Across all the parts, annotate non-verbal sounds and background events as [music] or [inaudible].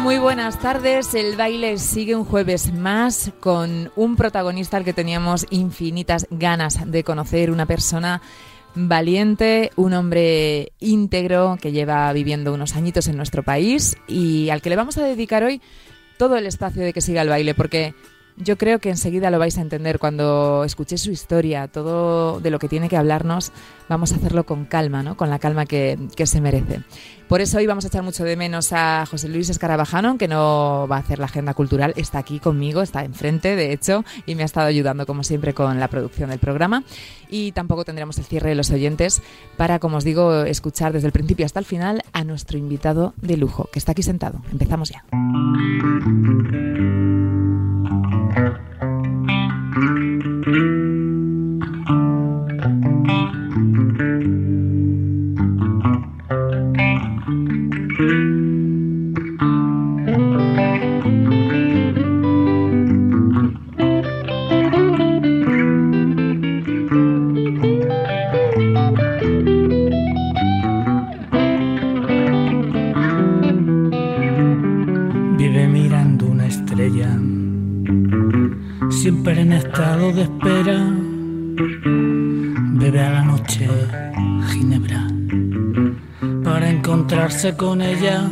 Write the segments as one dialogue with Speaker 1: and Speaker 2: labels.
Speaker 1: Muy buenas tardes. El baile sigue un jueves más con un protagonista al que teníamos infinitas ganas de conocer, una persona valiente, un hombre íntegro que lleva viviendo unos añitos en nuestro país y al que le vamos a dedicar hoy todo el espacio de que siga el baile, porque yo creo que enseguida lo vais a entender cuando escuchéis su historia, todo de lo que tiene que hablarnos, vamos a hacerlo con calma, ¿no? Con la calma que, que se merece. Por eso hoy vamos a echar mucho de menos a José Luis Escarabajano, que no va a hacer la agenda cultural, está aquí conmigo, está enfrente, de hecho, y me ha estado ayudando como siempre con la producción del programa. Y tampoco tendremos el cierre de los oyentes para, como os digo, escuchar desde el principio hasta el final a nuestro invitado de lujo, que está aquí sentado. Empezamos ya.
Speaker 2: Vive siempre en estado de espera. Bebe a la noche ginebra para encontrarse con ella.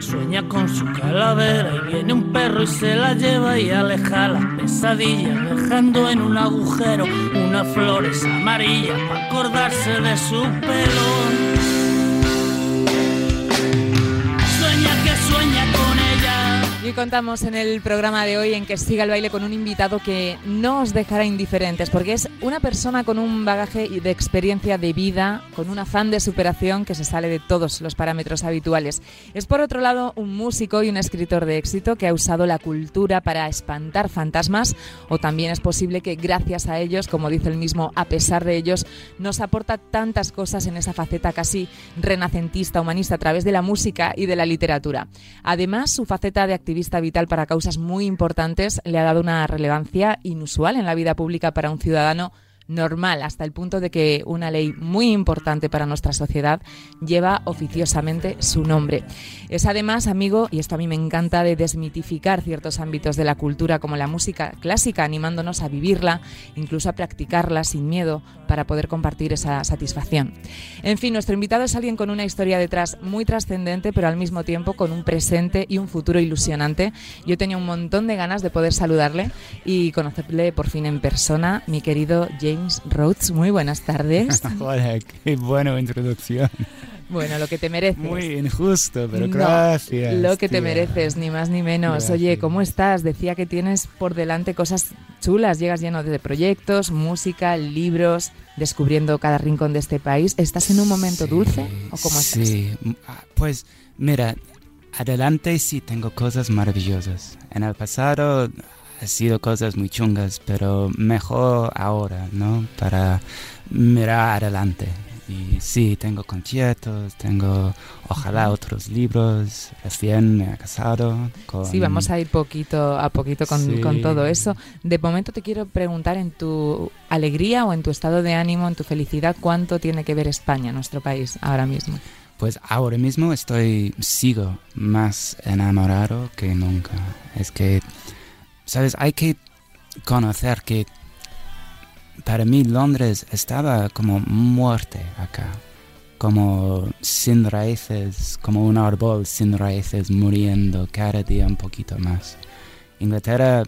Speaker 2: Sueña con su calavera y viene un perro y se la lleva y aleja las pesadillas, dejando en un agujero unas flores amarillas para acordarse de su pelo.
Speaker 1: Hoy contamos en el programa de hoy en que siga el baile con un invitado que no os dejará indiferentes, porque es una persona con un bagaje de experiencia de vida, con un afán de superación que se sale de todos los parámetros habituales. Es por otro lado un músico y un escritor de éxito que ha usado la cultura para espantar fantasmas, o también es posible que gracias a ellos, como dice el mismo, a pesar de ellos, nos aporta tantas cosas en esa faceta casi renacentista, humanista, a través de la música y de la literatura. Además, su faceta de activista vital para causas muy importantes le ha dado una relevancia inusual en la vida pública para un ciudadano normal, hasta el punto de que una ley muy importante para nuestra sociedad lleva oficiosamente su nombre. Es además amigo, y esto a mí me encanta, de desmitificar ciertos ámbitos de la cultura como la música clásica, animándonos a vivirla, incluso a practicarla sin miedo para poder compartir esa satisfacción. En fin, nuestro invitado es alguien con una historia detrás muy trascendente, pero al mismo tiempo con un presente y un futuro ilusionante. Yo tenía un montón de ganas de poder saludarle y conocerle por fin en persona, mi querido James Rhodes. Muy buenas tardes. [laughs]
Speaker 3: Hola, qué buena introducción.
Speaker 1: Bueno, lo que te mereces.
Speaker 3: Muy injusto, pero
Speaker 1: No,
Speaker 3: gracias.
Speaker 1: Lo que te
Speaker 3: tía.
Speaker 1: mereces, ni más ni menos.
Speaker 3: Gracias.
Speaker 1: Oye, ¿cómo estás? Decía que tienes por delante cosas chulas. Llegas lleno de proyectos, música, libros, descubriendo cada rincón de este país. ¿Estás en un momento
Speaker 3: Sí,
Speaker 1: dulce o cómo estás?
Speaker 3: Sí, m- ah, pues mira, adelante sí tengo cosas maravillosas. En el pasado ha sido cosas muy chungas, pero mejor ahora, ¿no? Para mirar adelante. Y sí, tengo conciertos, tengo ojalá otros libros, recién me he casado. Con...
Speaker 1: Sí, vamos a ir poquito a poquito con,
Speaker 3: Sí.
Speaker 1: con todo eso. De momento te quiero preguntar en tu alegría o en tu estado de ánimo, en tu felicidad, ¿cuánto tiene que ver España, nuestro país, ahora mismo?
Speaker 3: Pues ahora mismo estoy, sigo más enamorado que nunca. Es que, ¿sabes? Hay que conocer que para mí Londres estaba como muerte acá. Como sin raíces, como un árbol sin raíces muriendo cada día un poquito más. Inglaterra,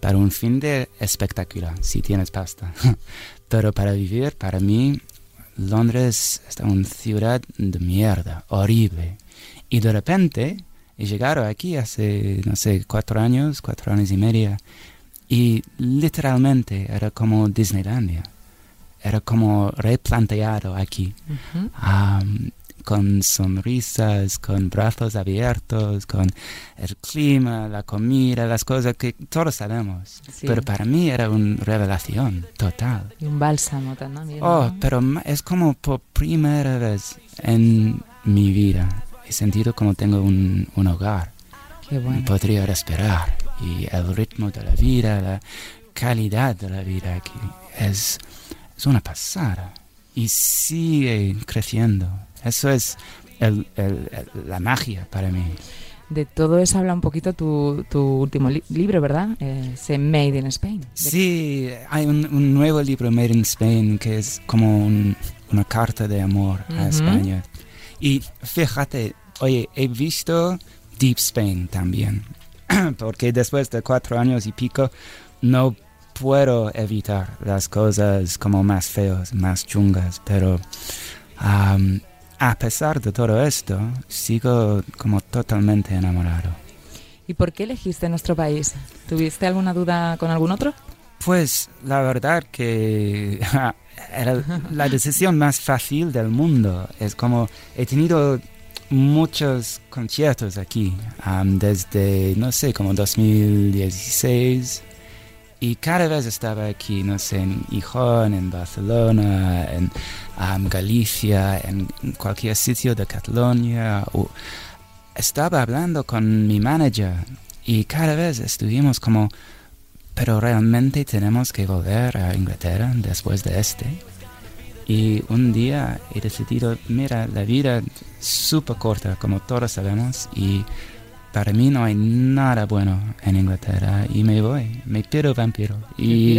Speaker 3: para un fin de espectacular, si tienes pasta. [laughs] Pero para vivir, para mí, Londres es una ciudad de mierda, horrible. Y de repente he llegado aquí hace, no sé, cuatro años, cuatro años y media. Y literalmente era como Disneylandia. Era como replanteado aquí. Am, con sonrisas, con brazos abiertos, con el clima, la comida, las cosas que todos sabemos.
Speaker 1: Sí.
Speaker 3: Pero para mí era una revelación total.
Speaker 1: Y un bálsamo también.
Speaker 3: Oh, pero es como por primera vez en mi vida he sentido como tengo un, un hogar.
Speaker 1: Qué bueno.
Speaker 3: Podría respirar y el ritmo de la vida, la calidad de la vida aquí es, es una pasada y sigue creciendo. Eso es el- el- el- la magia para mí.
Speaker 1: De todo eso habla un poquito tu, tu último li- libro, ¿verdad? Eh, ese Made in Spain.
Speaker 3: Sí, hay un, un nuevo libro, Made in Spain, que es como un- una carta de amor a
Speaker 1: Ujú.
Speaker 3: España. Y fíjate, oye, he visto Deep Spain también, [clears throat] porque después de cuatro años y pico no puedo evitar las cosas como más feas, más chungas, pero am, a pesar de todo esto, sigo como totalmente enamorado.
Speaker 1: ¿Y por qué elegiste nuestro país? ¿Tuviste alguna duda con algún otro?
Speaker 3: Pues la verdad que [laughs] era la decisión más fácil del mundo. Es como he tenido muchos conciertos aquí am, desde, no sé, como 2016. Y cada vez estaba aquí, no sé, en Gijón, en Barcelona, en Galicia, en cualquier sitio de Cataluña. o- estaba hablando con mi manager y cada vez estuvimos como pero realmente tenemos que volver a Inglaterra después de este. Y un día he decidido, mira, la vida es súper corta, como todos sabemos, y para mí no hay nada bueno en Inglaterra, y me voy, me pido vampiro. Y,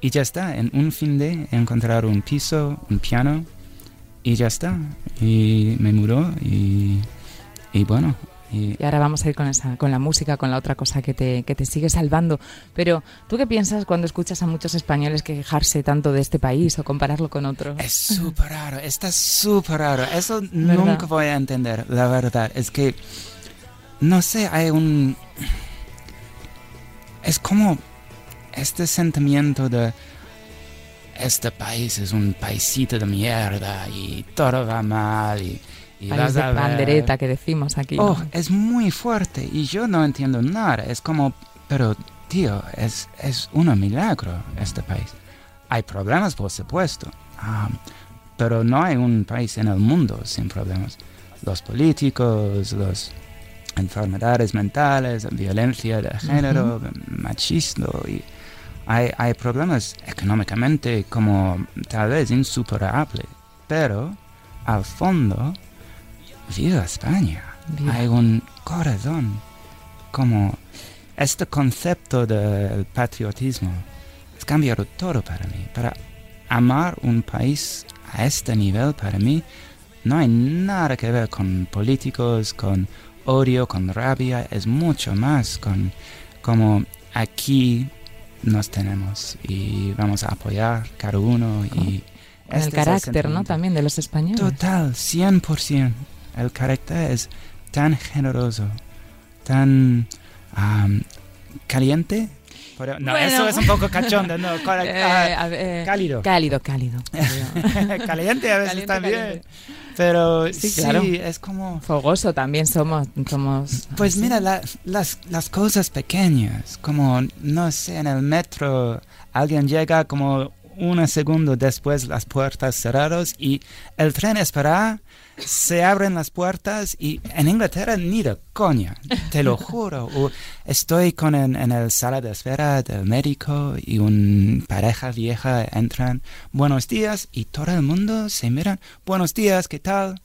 Speaker 3: y ya está, en un fin de encontrar un piso, un piano, y ya está. Y me mudó, y, y bueno, y
Speaker 1: Y ahora vamos a ir con esa, con la música, con la otra cosa que te, que te sigue salvando. Pero, ¿tú qué piensas cuando escuchas a muchos españoles quejarse tanto de este país o compararlo con otro?
Speaker 3: Es súper raro, está súper raro. Eso
Speaker 1: ¿Verdad?
Speaker 3: nunca voy a entender, la verdad. Es que, no sé, hay un... Es como este sentimiento de... Este país es un paisito de mierda y todo va mal y... y
Speaker 1: País
Speaker 3: vas
Speaker 1: de
Speaker 3: ver-
Speaker 1: que decimos aquí.
Speaker 3: Oh,
Speaker 1: ¿no?
Speaker 3: es muy fuerte y yo no entiendo nada. Es como, pero tío, es, es un milagro este país. Hay problemas, por supuesto, ah, pero no hay un país en el mundo sin problemas. Los políticos, las enfermedades mentales, violencia de género, machismo y hay, hay problemas económicamente como tal vez insuperables, pero al fondo viva España.
Speaker 1: Viva.
Speaker 3: Hay un corazón como este concepto del patriotismo ha cambiado todo para mí. Para amar un país a este nivel para mí no hay nada que ver con políticos, con odio, con rabia, es mucho más con como aquí nos tenemos y vamos a apoyar cada uno y
Speaker 1: Con el
Speaker 3: este es
Speaker 1: carácter, ¿no? También de los españoles.
Speaker 3: Total, 100%. El carácter es tan generoso, tan am, caliente. Pero- no,
Speaker 1: Bueno.
Speaker 3: eso es un poco cachondo, no, [laughs]
Speaker 1: Eh,
Speaker 3: ah,
Speaker 1: eh,
Speaker 3: cálido.
Speaker 1: Cálido, cálido. cálido. [laughs]
Speaker 3: caliente a veces
Speaker 1: Caliente,
Speaker 3: también.
Speaker 1: caliente.
Speaker 3: Pero
Speaker 1: Sí,
Speaker 3: sí,
Speaker 1: claro.
Speaker 3: es como...
Speaker 1: Fogoso también somos. somos
Speaker 3: Pues
Speaker 1: así.
Speaker 3: mira, la- las, las cosas pequeñas, como, no sé, en el metro, alguien llega como un segundo después las puertas cerradas y el tren espera, se abren las puertas y en Inglaterra ni de coña, te lo juro. O estoy con en, en el sala de espera del médico y una pareja vieja entran, buenos días, y todo el mundo se miran, buenos días, ¿qué tal?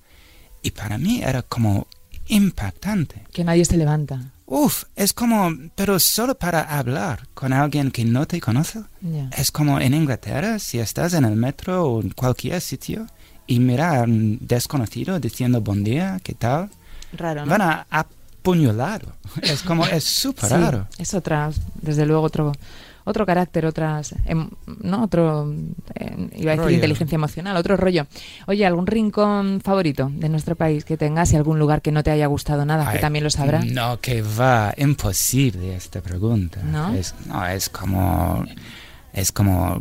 Speaker 3: Y para mí era como impactante.
Speaker 1: Que nadie se levanta.
Speaker 3: Uf, es como, pero solo para hablar con alguien que no te conoce.
Speaker 1: Ya.
Speaker 3: Es como en Inglaterra, si estás en el metro o en cualquier sitio y mira a un desconocido diciendo buen día, ¿qué tal?
Speaker 1: Raro, ¿no?
Speaker 3: Van a apuñalar. Es como, es súper
Speaker 1: Sí,
Speaker 3: raro.
Speaker 1: es otra, desde luego, otro otro carácter, otras, em, no otro, eh, iba a decir
Speaker 3: Rollo.
Speaker 1: inteligencia emocional, otro rollo. Oye, ¿algún rincón favorito de nuestro país que tengas y algún lugar que no te haya gustado nada, que también lo sabrás?
Speaker 3: No, que va, imposible esta pregunta.
Speaker 1: ¿No?
Speaker 3: Es, no, es como... es como,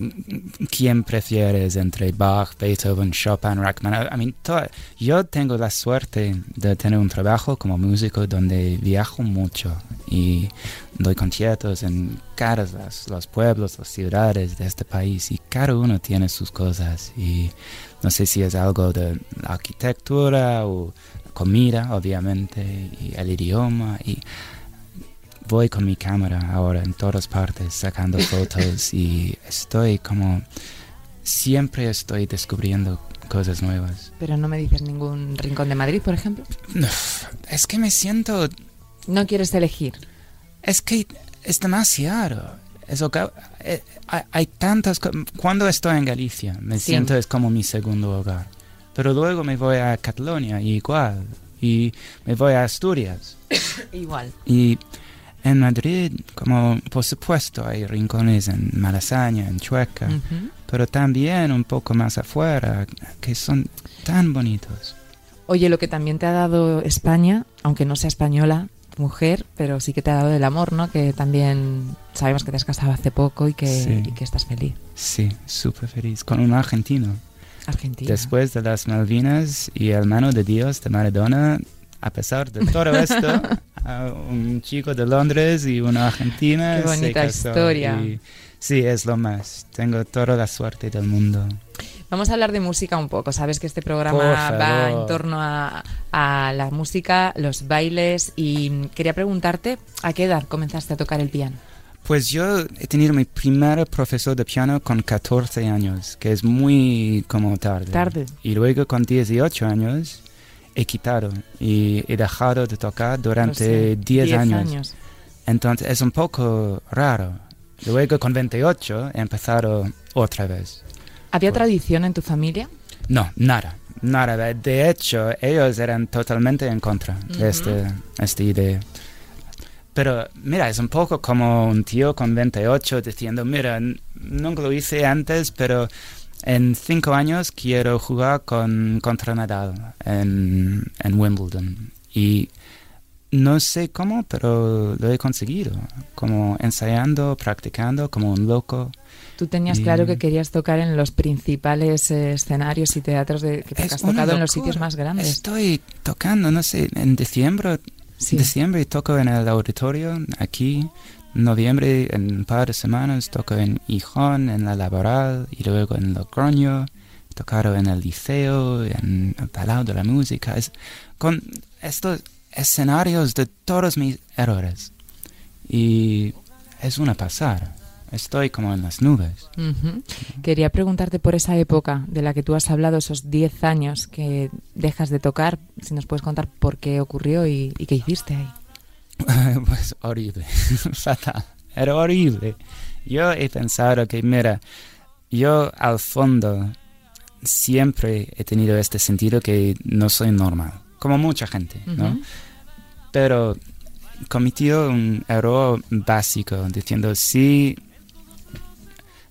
Speaker 3: ¿quién prefieres entre Bach, Beethoven, Chopin, Rachmaninoff? I mean, to- yo tengo la suerte de tener un trabajo como músico donde viajo mucho y doy conciertos en cada las- los pueblos, las ciudades de este país y cada uno tiene sus cosas y no sé si es algo de la arquitectura o comida, obviamente, y el idioma y voy con mi cámara ahora en todas partes sacando [laughs] fotos y estoy como siempre estoy descubriendo cosas nuevas.
Speaker 1: Pero no me dices ningún rincón de Madrid, por ejemplo.
Speaker 3: Es que me siento
Speaker 1: No quieres elegir.
Speaker 3: es que es demasiado. Es eh, hay, hay tantas cuando estoy en Galicia me
Speaker 1: Sí.
Speaker 3: siento es como mi segundo hogar. Pero luego me voy a Cataluña y igual y me voy a Asturias. [coughs]
Speaker 1: Igual.
Speaker 3: Y en Madrid, como por supuesto hay rincones en Malasaña, en Chueca, pero también un poco más afuera, que son tan bonitos.
Speaker 1: Oye, lo que también te ha dado España, aunque no sea española, mujer, pero sí que te ha dado el amor, ¿no? Que también sabemos que te has casado hace poco y que,
Speaker 3: Sí.
Speaker 1: y que estás feliz.
Speaker 3: Sí, súper feliz, con un argentino.
Speaker 1: Argentina.
Speaker 3: Después de las Malvinas y el mano de Dios de Maradona, a pesar de todo esto, [laughs] un chico de Londres y una argentina.
Speaker 1: Qué
Speaker 3: se
Speaker 1: bonita
Speaker 3: casó
Speaker 1: historia.
Speaker 3: y sí, es lo más. Tengo toda la suerte del mundo.
Speaker 1: Vamos a hablar de música un poco. Sabes que este programa va en torno a, a la música, los bailes y quería preguntarte a qué edad comenzaste a tocar el piano.
Speaker 3: Pues yo he tenido mi primer profesor de piano con 14 años, que es muy como tarde.
Speaker 1: Tarde.
Speaker 3: Y luego con 18 años he quitado y he dejado de tocar durante
Speaker 1: sé,
Speaker 3: 10 años. Entonces es un poco raro. Luego con 28 he empezado otra vez.
Speaker 1: ¿Había
Speaker 3: Pues-
Speaker 1: tradición en tu familia?
Speaker 3: No, nada, nada. De- hecho, ellos eran totalmente en contra
Speaker 1: Ujú.
Speaker 3: de este, esta idea. Pero mira, es un poco como un tío con 28 diciendo, mira, nunca lo hice antes, pero en cinco años quiero jugar con, contra Nadal en, en Wimbledon. Y no sé cómo, pero lo he conseguido. Como ensayando, practicando, como un loco.
Speaker 1: Tú tenías
Speaker 3: Y-
Speaker 1: claro que querías tocar en los principales eh, escenarios y teatros de, que
Speaker 3: Es
Speaker 1: has tocado en los
Speaker 3: locura.
Speaker 1: sitios más grandes.
Speaker 3: Estoy tocando, no sé, en diciembre
Speaker 1: Sí.
Speaker 3: Diciembre toco en el auditorio aquí. Noviembre, en un par de semanas, toco en Gijón, en la Laboral, y luego en Logroño. He tocado en el Liceo, en el Palau de la Música. Con estos escenarios de todos mis errores. Y es una pasada. Estoy como en las nubes.
Speaker 1: Quería preguntarte por esa época de la que tú has hablado, esos 10 años que dejas de tocar, si nos puedes contar por qué ocurrió y, y qué hiciste ahí. [laughs]
Speaker 3: pues horrible, [laughs] fatal, era horrible. Yo he pensado que, mira, yo al fondo siempre he tenido este sentido que no soy normal, como mucha gente, ¿no? Pero cometió un error básico diciendo, si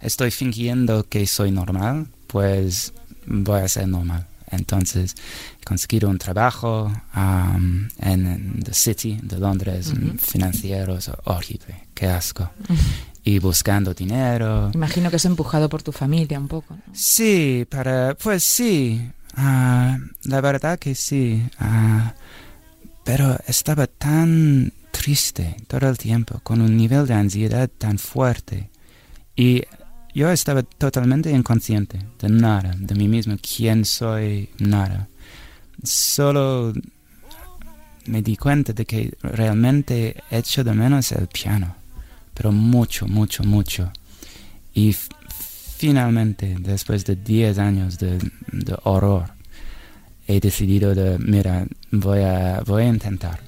Speaker 3: estoy fingiendo que soy normal, pues voy a ser normal. Entonces, he conseguido un trabajo um, en, en The City de Londres,
Speaker 1: Ujú.
Speaker 3: financieros, horrible, qué asco. Y buscando dinero.
Speaker 1: Imagino que es empujado por tu familia un poco. ¿no?
Speaker 3: Sí, para, pues sí, ah, la verdad que sí. ah, pero estaba tan triste todo el tiempo, con un nivel de ansiedad tan fuerte. Y yo estaba totalmente inconsciente de nada, de mí mismo, quién soy, nada. Solo me di cuenta de que realmente echo de menos el piano, pero mucho, mucho, mucho. Y finalmente, después de 10 años de, de horror, he decidido de, mira, voy a, voy a intentar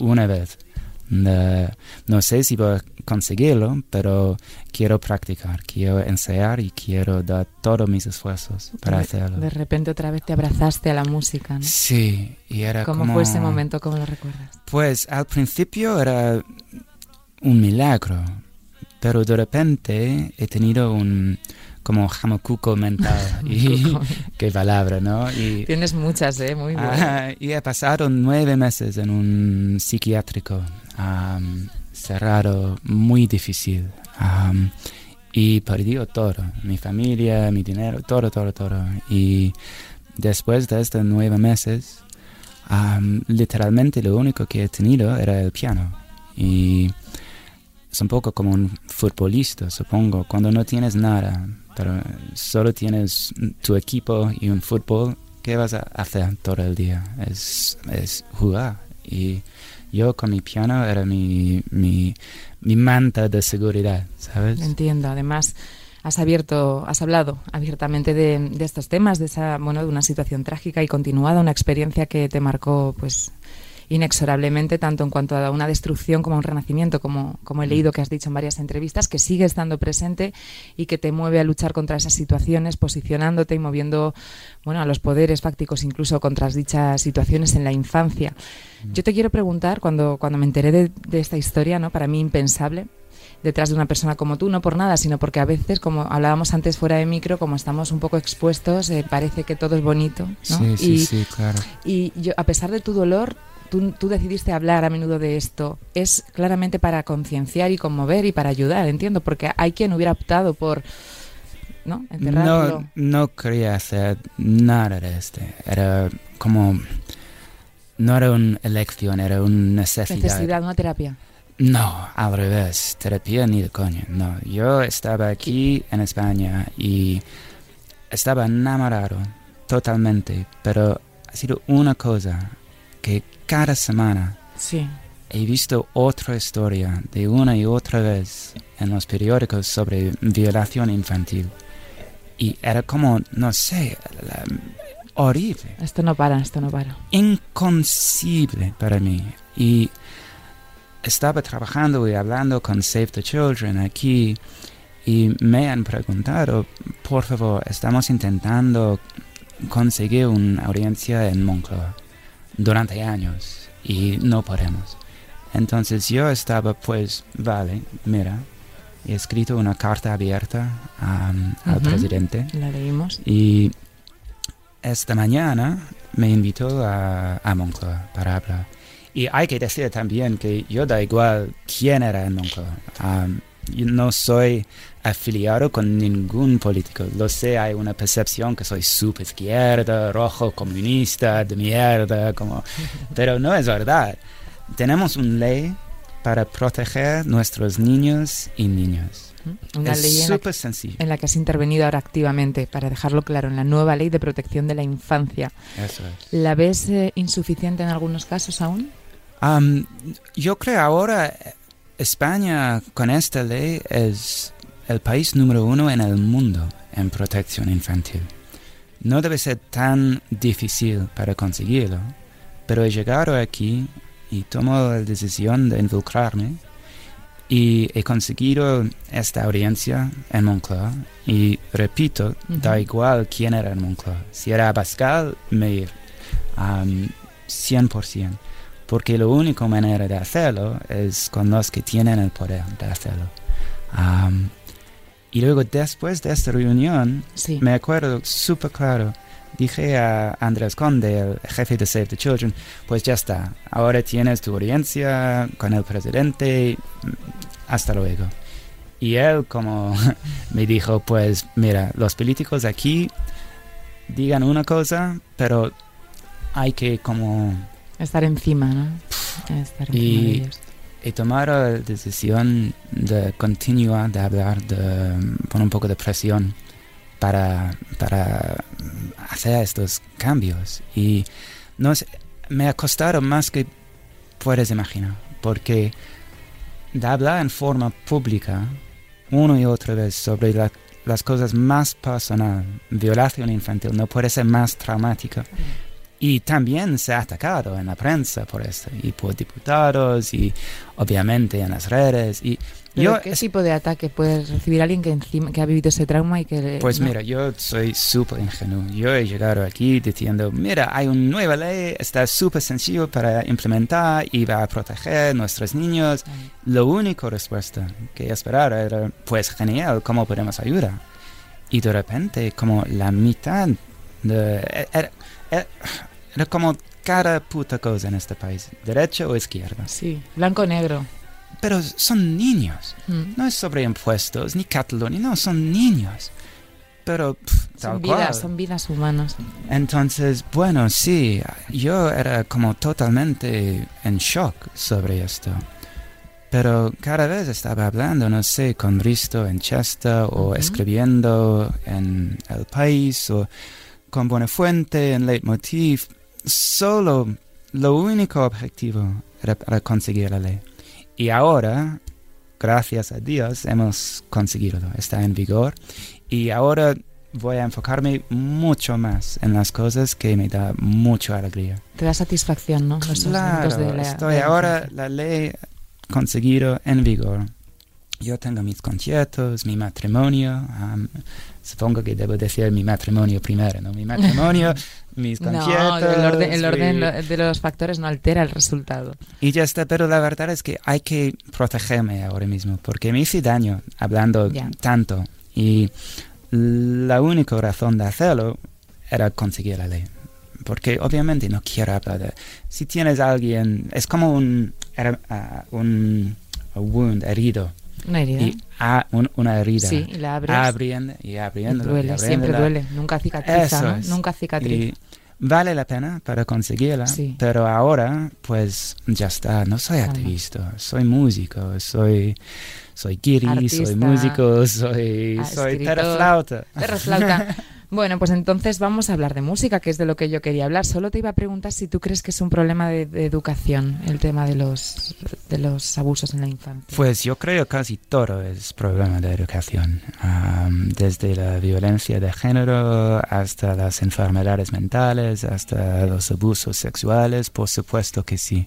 Speaker 3: una vez. De- no sé si voy a conseguirlo, pero quiero practicar, quiero ensayar y quiero dar todos mis esfuerzos para
Speaker 1: de,
Speaker 3: hacerlo.
Speaker 1: de repente otra vez te abrazaste a la música. ¿no?
Speaker 3: Sí, y era
Speaker 1: ¿Cómo
Speaker 3: como...
Speaker 1: fue ese momento? ¿Cómo lo recuerdas?
Speaker 3: Pues al principio era un milagro, pero de repente he tenido un como jamacuco mental. [laughs] y, [laughs] qué palabra, ¿no? Y,
Speaker 1: Tienes muchas, ¿eh? Muy
Speaker 3: ah, y he pasado nueve meses en un psiquiátrico cerrado, muy difícil. y perdí todo, mi familia, mi dinero, todo, todo, todo. Y después de estos nueve meses, literalmente lo único que he tenido era el piano. Y es un poco como un futbolista, supongo, cuando no tienes nada, pero solo tienes tu equipo y un fútbol, ¿qué vas a hacer todo el día? Es, es jugar. Y yo con mi piano era mi, mi, mi manta de seguridad, ¿sabes?
Speaker 1: Entiendo. Además, has abierto, has hablado abiertamente de, de estos temas, de esa, bueno, de una situación trágica y continuada, una experiencia que te marcó, pues, inexorablemente, tanto en cuanto a una destrucción como a un renacimiento, como, como he leído que has dicho en varias entrevistas, que sigue estando presente y que te mueve a luchar contra esas situaciones, posicionándote y moviendo, bueno, a los poderes fácticos incluso contra dichas situaciones en la infancia. Yo te quiero preguntar, cuando, cuando me enteré de, de esta historia, ¿no? Para mí impensable, detrás de una persona como tú, no por nada, sino porque a veces, como hablábamos antes fuera de micro, como estamos un poco expuestos, eh, parece que todo es bonito. ¿no?
Speaker 3: Sí, sí,
Speaker 1: y,
Speaker 3: sí, claro.
Speaker 1: y yo, a pesar de tu dolor, tú, tú decidiste hablar a menudo de esto. Es claramente para concienciar y conmover y para ayudar, entiendo, porque hay quien hubiera optado por ¿no? enterrarlo.
Speaker 3: No, no quería hacer nada de este. Era como... No era una elección, era una necesidad.
Speaker 1: Necesidad, una terapia.
Speaker 3: No, al revés, terapia ni de coño. No, yo estaba aquí en España y estaba enamorado totalmente, pero ha sido una cosa que cada semana
Speaker 1: Sí.
Speaker 3: he visto otra historia de una y otra vez en los periódicos sobre violación infantil. Y era como, no sé, la- horrible
Speaker 1: Esto no para, esto no para.
Speaker 3: inconcebible para mí. Y estaba trabajando y hablando con Save the Children aquí y me han preguntado, por favor, estamos intentando conseguir una audiencia en Moncloa durante años y no podemos. Entonces yo estaba pues, vale, mira, he escrito una carta abierta am, al
Speaker 1: Ujú.
Speaker 3: presidente
Speaker 1: La leímos.
Speaker 3: y esta mañana me invitó a, a Moncloa para hablar. Y hay que decir también que yo da igual quién era en Moncloa. Am, yo no soy afiliado con ningún político. Lo sé, hay una percepción que soy super izquierda, rojo, comunista, de mierda, como... [laughs] Pero no es verdad. Tenemos una ley para proteger nuestros niños y niñas.
Speaker 1: Una
Speaker 3: es
Speaker 1: ley en la,
Speaker 3: sencillo.
Speaker 1: en la que has intervenido ahora activamente, para dejarlo claro, en la nueva ley de protección de la infancia.
Speaker 3: Eso es.
Speaker 1: ¿La ves eh, insuficiente en algunos casos aún?
Speaker 3: Am, yo creo ahora España con esta ley es el país número uno en el mundo en protección infantil. No debe ser tan difícil para conseguirlo, pero he llegado aquí y tomo la decisión de involucrarme y he conseguido esta audiencia en Moncloa y repito, da igual quién era en Moncloa. Si era Abascal, me ir. Am, 100%. Porque la única manera de hacerlo es con los que tienen el poder de hacerlo. Am, y luego después de esta reunión,
Speaker 1: Sí.
Speaker 3: me acuerdo súper claro, dije a Andrés Conde, el jefe de Save the Children, pues ya está, ahora tienes tu audiencia con el presidente, mm, hasta luego. Y él como [laughs] me dijo, pues mira, los políticos aquí digan una cosa, pero hay que como
Speaker 1: Estar encima, ¿no? Estar encima
Speaker 3: Y-
Speaker 1: de ellos.
Speaker 3: tomado la decisión de continuar de hablar, de poner un poco de presión para, para hacer estos cambios. Y no sé, me ha costado más que puedes imaginar, porque de hablar en forma pública una y otra vez sobre la- las cosas más personales, violación infantil, no puede ser más traumática. Y también se ha atacado en la prensa por esto, y por diputados, y obviamente en las redes. Y yo,
Speaker 1: ¿Qué
Speaker 3: es-
Speaker 1: tipo de ataque puede recibir alguien que encima que ha vivido ese trauma y que
Speaker 3: pues
Speaker 1: no?
Speaker 3: mira, yo soy súper ingenuo. Yo he llegado aquí diciendo, mira, hay una nueva ley, está súper sencillo para implementar y va a proteger a nuestros niños. La única respuesta que esperaba era, pues genial, ¿cómo podemos ayudar? Y de repente, como la mitad de... Era, era- [sighs] era como cada puta cosa en este país, derecha o izquierda.
Speaker 1: Sí, blanco o negro.
Speaker 3: pero son niños.
Speaker 1: Mm.
Speaker 3: No es sobre impuestos ni Cataluña, no, son niños. Pero pff, tal
Speaker 1: Son
Speaker 3: cual.
Speaker 1: vidas, son vidas humanas.
Speaker 3: Entonces, bueno, sí, yo era como totalmente en shock sobre esto. Pero cada vez estaba hablando, no sé, con Risto en Chester o escribiendo en El País o con Buenafuente en Leitmotiv. Solo lo único objetivo era para conseguir la ley. Y ahora, gracias a Dios, hemos conseguido. Está en vigor. Y ahora voy a enfocarme mucho más en las cosas que me da mucha alegría.
Speaker 1: Te da satisfacción, ¿no? Nuestros
Speaker 3: Claro,
Speaker 1: de la-
Speaker 3: estoy
Speaker 1: de la
Speaker 3: ahora la ley conseguido en vigor. Yo tengo mis conciertos, mi matrimonio. am, supongo que debo decir mi matrimonio primero, ¿no? Mi matrimonio, [laughs] mis conciertos.
Speaker 1: No, el orden, el de los factores no altera el resultado.
Speaker 3: Y ya está, pero la verdad es que hay que protegerme ahora mismo, porque me hice daño hablando tanto. Y la única razón de hacerlo era conseguir la ley. Porque obviamente no quiero hablar de... Si tienes a alguien, es como un, ah, un wound, herido.
Speaker 1: Una herida.
Speaker 3: Y a- un- una herida.
Speaker 1: Sí, y la abres.
Speaker 3: Abriendo y
Speaker 1: y
Speaker 3: abriendo.
Speaker 1: duele, siempre duele. Nunca cicatriza, ¿no?
Speaker 3: es.
Speaker 1: Nunca cicatriza.
Speaker 3: Y vale la pena para conseguirla,
Speaker 1: Sí.
Speaker 3: pero ahora pues ya está, no soy activista, soy músico, soy soy guiri, soy músico, soy
Speaker 1: Ah,
Speaker 3: soy
Speaker 1: escritor.
Speaker 3: teraflauta. [laughs]
Speaker 1: Bueno, pues entonces vamos a hablar de música, que es de lo que yo quería hablar. Solo te iba a preguntar si tú crees que es un problema de, educación el tema de los, de los abusos en la infancia.
Speaker 3: Pues yo creo casi todo es problema de educación, Am, desde la violencia de género hasta las enfermedades mentales, hasta los abusos sexuales, por supuesto que sí.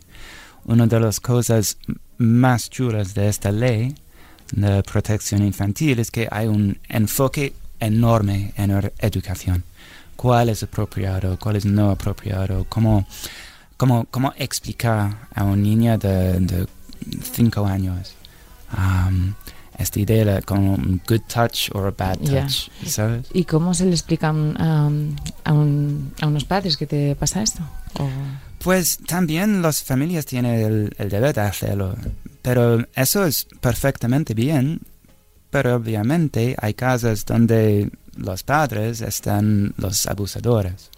Speaker 3: Una de las cosas más chulas de esta ley de protección infantil es que hay un enfoque enorme en la educación. ¿Cuál es apropiado? ¿Cuál es no apropiado? ¿Cómo, cómo, cómo explicar a un niño de, cinco años um, esta idea de como un good touch o a bad touch? ¿Sabes?
Speaker 1: ¿Y cómo se le explica a, un- a un- a un- a unos padres que te pasa esto? O-
Speaker 3: Pues también las familias tienen el, el deber de hacerlo, pero eso es perfectamente bien, pero obviamente hay casos donde los padres están los abusadores.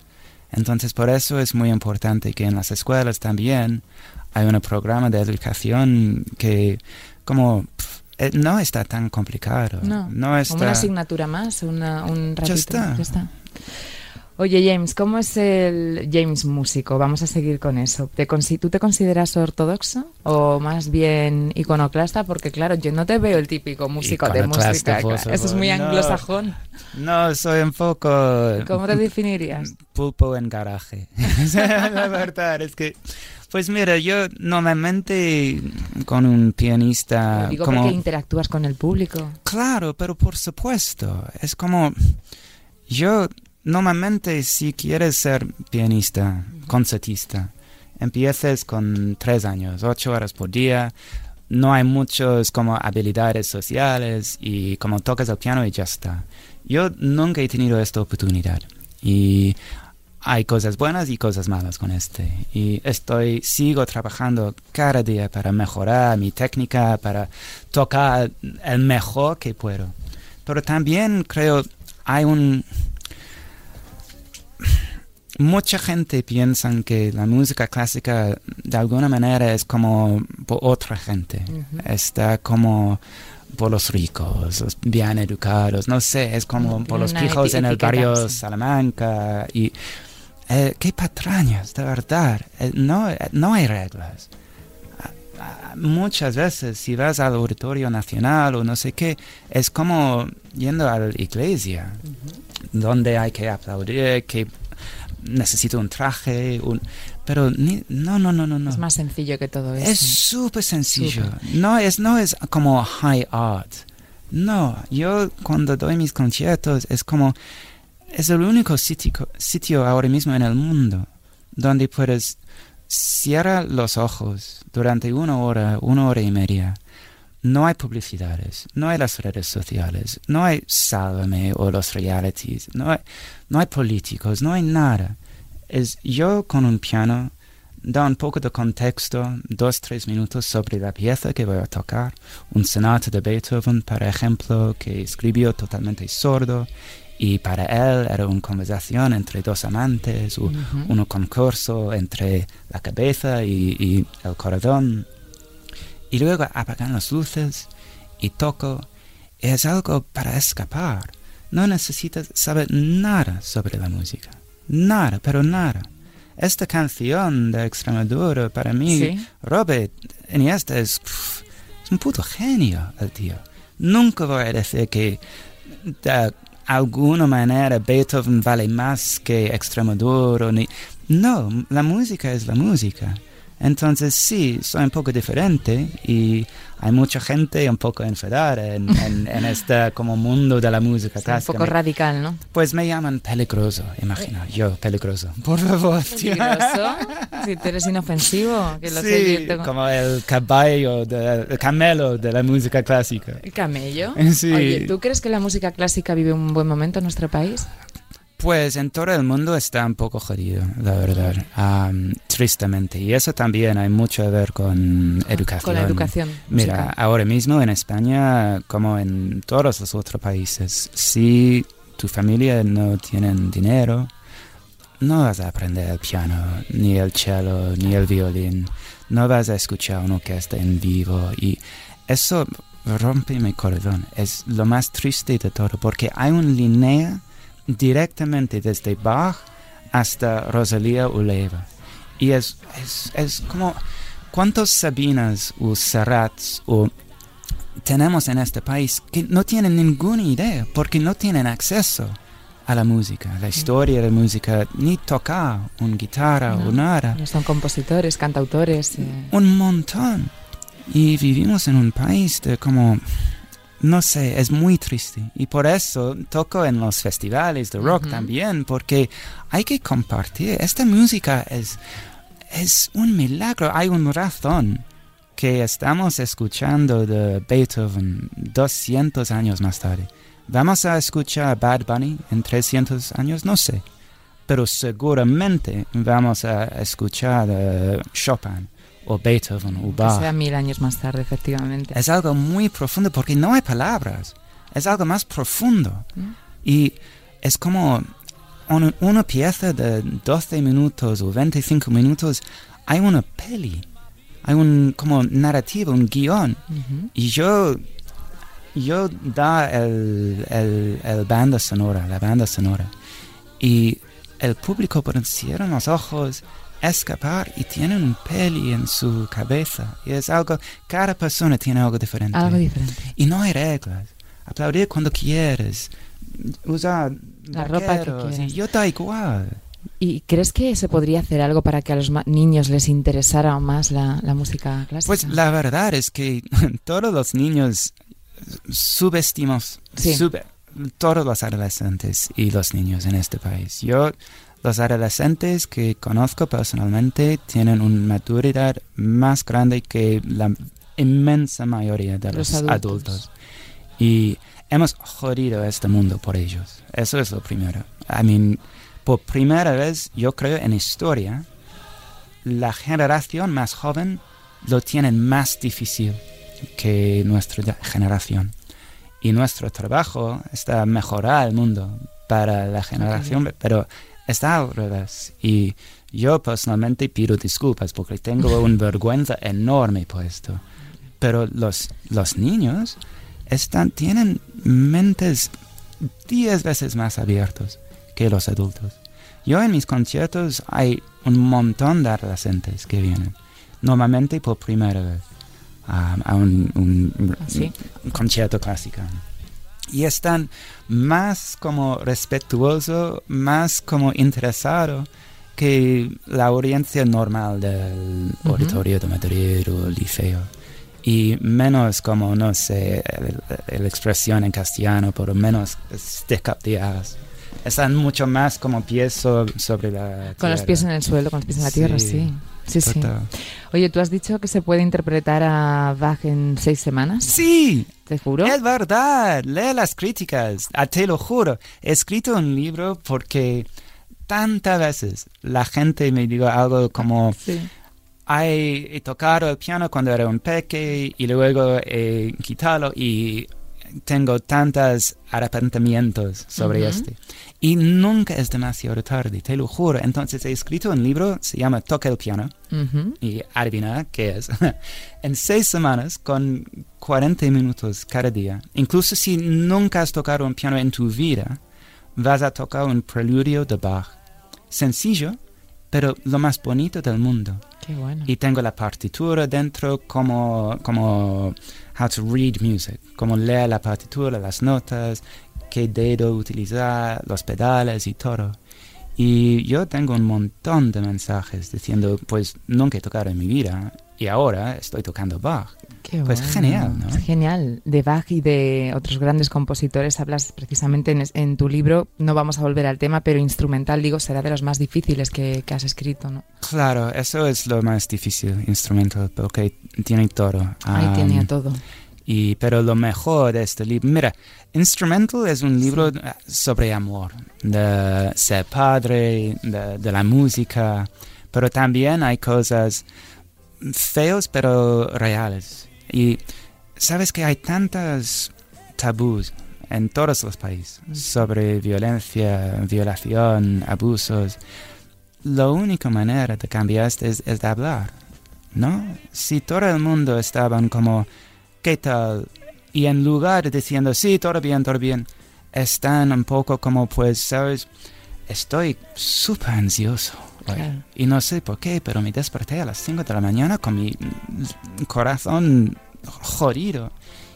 Speaker 3: Entonces por eso es muy importante que en las escuelas también hay un programa de educación que como eh, no está tan complicado.
Speaker 1: No,
Speaker 3: no está...
Speaker 1: Como una asignatura más, una, un ratito.
Speaker 3: está.
Speaker 1: ya está. Oye, James, ¿cómo es el James músico? Vamos a seguir con eso. ¿Te ¿Tú te consideras ortodoxo o más bien iconoclasta? Porque claro, yo no te veo el típico músico de música. Eso es muy
Speaker 3: no.
Speaker 1: anglosajón.
Speaker 3: No, soy un poco...
Speaker 1: ¿Cómo te definirías?
Speaker 3: pulpo en garaje. [laughs] la verdad es que, pues mira, yo normalmente con un pianista
Speaker 1: Lo digo
Speaker 3: como...
Speaker 1: porque interactúas con el público.
Speaker 3: Claro, pero por supuesto, es como... Yo normalmente si quieres ser pianista, concertista, empieces con tres años, ocho horas por día, no hay muchos como habilidades sociales y como tocas el piano y ya está. Yo nunca he tenido esta oportunidad y hay cosas buenas y cosas malas con este. Y estoy sigo trabajando cada día para mejorar mi técnica para tocar el mejor que puedo. Pero también creo hay un mucha gente piensa que la música clásica de alguna manera es como por otra gente está como por los ricos, los bien educados, no sé, es como
Speaker 1: Mm,
Speaker 3: por los pijos en el barrio. Salamanca y eh, qué patrañas, de verdad, eh, no, eh, no hay reglas. Ah, ah, Muchas veces si vas al auditorio nacional o no sé qué, es como yendo a la iglesia, donde hay que aplaudir, que necesito un traje, un... pero ni- no, no, no, no, no.
Speaker 1: Es más sencillo que todo eso.
Speaker 3: Es súper sencillo. No es, no es como high art. No, yo cuando doy mis conciertos es como, es el único sitio, sitio ahora mismo en el mundo donde puedes cierrar los ojos durante una hora, una hora y media. No hay publicidades, no hay las redes sociales, no hay Sálvame o los realities, no hay, no hay políticos, no hay nada. Es yo con un piano da un poco de contexto, dos, tres minutos sobre la pieza que voy a tocar. Un sonata de Beethoven, por ejemplo, que escribió totalmente sordo y para él era una conversación entre dos amantes, un concurso entre la cabeza y, y el corazón. Y luego apagan las luces y toco. Es algo para escapar. No necesitas saber nada sobre la música. Nada, pero nada. Esta canción de Extremadura para mí,
Speaker 1: Sí.
Speaker 3: Robert Iniesta es, es un puto genio el tío. Nunca voy a decir que de alguna manera Beethoven vale más que Extremadura. Ni... No, la música es la música. Entonces sí, soy un poco diferente y hay mucha gente un poco enfadada en, [laughs] en, en este como mundo de la música
Speaker 1: Un
Speaker 3: clásica.
Speaker 1: poco
Speaker 3: Me-
Speaker 1: radical, ¿no?
Speaker 3: pues me llaman peligroso, imagina, yo peligroso. Por favor, tío.
Speaker 1: Peligroso. [laughs] Si tú eres inofensivo, que lo sé,
Speaker 3: Sí,
Speaker 1: yo tengo-
Speaker 3: como el caballo, de, el camelo de la música clásica.
Speaker 1: ¿El camello? [laughs]
Speaker 3: Sí.
Speaker 1: Oye, ¿tú crees que la música clásica vive un buen momento en nuestro país?
Speaker 3: Pues en todo el mundo está un poco jodido, la verdad, am, tristemente. Y eso también hay mucho que ver con educación.
Speaker 1: Con la educación.
Speaker 3: Mira,
Speaker 1: musical.
Speaker 3: ahora mismo en España, como en todos los otros países, si tu familia no tiene dinero, no vas a aprender el piano, ni el cello, ni el violín, no vas a escuchar una orquesta en vivo y eso rompe mi corazón. Es lo más triste de todo porque hay una línea directamente desde Bach hasta Rosalía Uleva. Y es, es, es como, ¿cuántos Sabinas o Serrats o tenemos en este país que no tienen ninguna idea porque no tienen acceso a la música, a la historia de la música, ni tocar una guitarra o nada.
Speaker 1: No son compositores, cantautores. eh,
Speaker 3: Un montón. Y vivimos en un país de como, no sé, es muy triste. Y por eso toco en los festivales de rock también, porque hay que compartir. Esta música es, es un milagro. Hay una razón que estamos escuchando de Beethoven 200 años más tarde. ¿Vamos a escuchar Bad Bunny en 300 años? No sé. Pero seguramente vamos a escuchar eh, Chopin o Beethoven o
Speaker 1: que
Speaker 3: Bach.
Speaker 1: sea mil años más tarde, efectivamente.
Speaker 3: Es algo muy profundo porque no hay palabras. Es algo más profundo.
Speaker 1: Mm.
Speaker 3: Y es como un- una pieza de 12 minutos o 25 minutos. Hay una peli. Hay un como narrativo, un guion.
Speaker 1: Ujú.
Speaker 3: Y yo, yo da el, el, el banda sonora, la banda sonora. Y el público por cierran los ojos, escapar y tienen un peli en su cabeza. Y es algo, cada persona tiene algo diferente.
Speaker 1: Algo diferente.
Speaker 3: Y no hay reglas. Aplaudir cuando quieres. Usar
Speaker 1: La ropa que quieras.
Speaker 3: Yo da igual.
Speaker 1: ¿Y crees que se podría hacer algo para que a los niños les interesara más la, la música clásica?
Speaker 3: Pues la verdad es que [laughs] todos los niños subestimamos
Speaker 1: Sí.
Speaker 3: todos los adolescentes y los niños en este país. Yo, los adolescentes que conozco personalmente tienen una maturidad más grande que la inmensa mayoría de
Speaker 1: Los
Speaker 3: los,
Speaker 1: adultos.
Speaker 3: adultos. Y hemos jodido este mundo por ellos. Eso es lo primero. I mean, por primera vez, yo creo en historia, la generación más joven lo tienen más difícil que nuestra generación. Y nuestro trabajo está mejorar el mundo para la generación, pero está al revés. Y yo personalmente pido disculpas porque tengo [laughs] una vergüenza enorme por esto. Pero los, los niños están, tienen mentes diez veces más abiertos que los adultos. Yo en mis conciertos hay un montón de adolescentes que vienen, normalmente por primera vez a, a un, un-
Speaker 1: ¿Ah, sí?
Speaker 3: un concierto clásico. Y están más como respetuoso, más como interesado que la audiencia normal del
Speaker 1: Ujú.
Speaker 3: auditorio de Madrid o liceo. Y menos como, no sé, la expresión en castellano, pero menos stick up the ass. Están mucho más como pies so- sobre la
Speaker 1: Con los
Speaker 3: tierra.
Speaker 1: pies en el suelo, con los pies en la tierra,
Speaker 3: Sí,
Speaker 1: sí. Sí, sí. Oye, ¿tú has dicho que se puede interpretar a Bach en seis semanas?
Speaker 3: Sí,
Speaker 1: ¿Te juro?
Speaker 3: Es verdad, lee las críticas, ah, te lo juro. He escrito un libro porque tantas veces la gente me dijo algo como,
Speaker 1: Sí.
Speaker 3: "Ay, he tocado el piano cuando era un peque y luego he quitado y tengo tantos arrepentimientos sobre
Speaker 1: Ujú.
Speaker 3: este. Y nunca es demasiado tarde, te lo juro. Entonces he escrito un libro, se llama Toca el piano,
Speaker 1: Ujú.
Speaker 3: y adivina qué es. [laughs] en seis semanas, con 40 minutos cada día, incluso si nunca has tocado un piano en tu vida, vas a tocar un preludio de Bach. Sencillo, pero lo más bonito del mundo.
Speaker 1: Qué bueno.
Speaker 3: Y tengo la partitura dentro como, como how to read music, como leer la partitura, las notas, qué dedo utilizar, los pedales y todo. Y yo tengo un montón de mensajes diciendo, pues nunca he tocado en mi vida y ahora estoy tocando Bach.
Speaker 1: Qué
Speaker 3: Pues
Speaker 1: bueno.
Speaker 3: genial, ¿no?
Speaker 1: Genial. De Bach y de otros grandes compositores hablas precisamente en, en tu libro. No vamos a volver al tema, pero instrumental, digo, será de los más difíciles que, que has escrito, ¿no?
Speaker 3: Claro, eso es lo más difícil, instrumental, porque tiene todo.
Speaker 1: Ahí
Speaker 3: Am,
Speaker 1: tenía todo.
Speaker 3: Y, pero lo mejor de este libro, mira, Instrumental es un libro eh, sobre amor, de ser padre, de, de la música, pero también hay cosas feos pero reales. Y sabes que hay tantos tabús en todos los países sobre violencia, violación, abusos. La única manera de cambiar esto es, es de hablar, ¿no? Si todo el mundo estaban como, ¿qué tal? Y en lugar de diciendo, sí, todo bien, todo bien, están un poco como, pues, ¿sabes? Estoy súper ansioso. hoy.
Speaker 1: Claro.
Speaker 3: Y no sé por qué, pero me desperté a las 5 de la mañana con mi corazón jodido.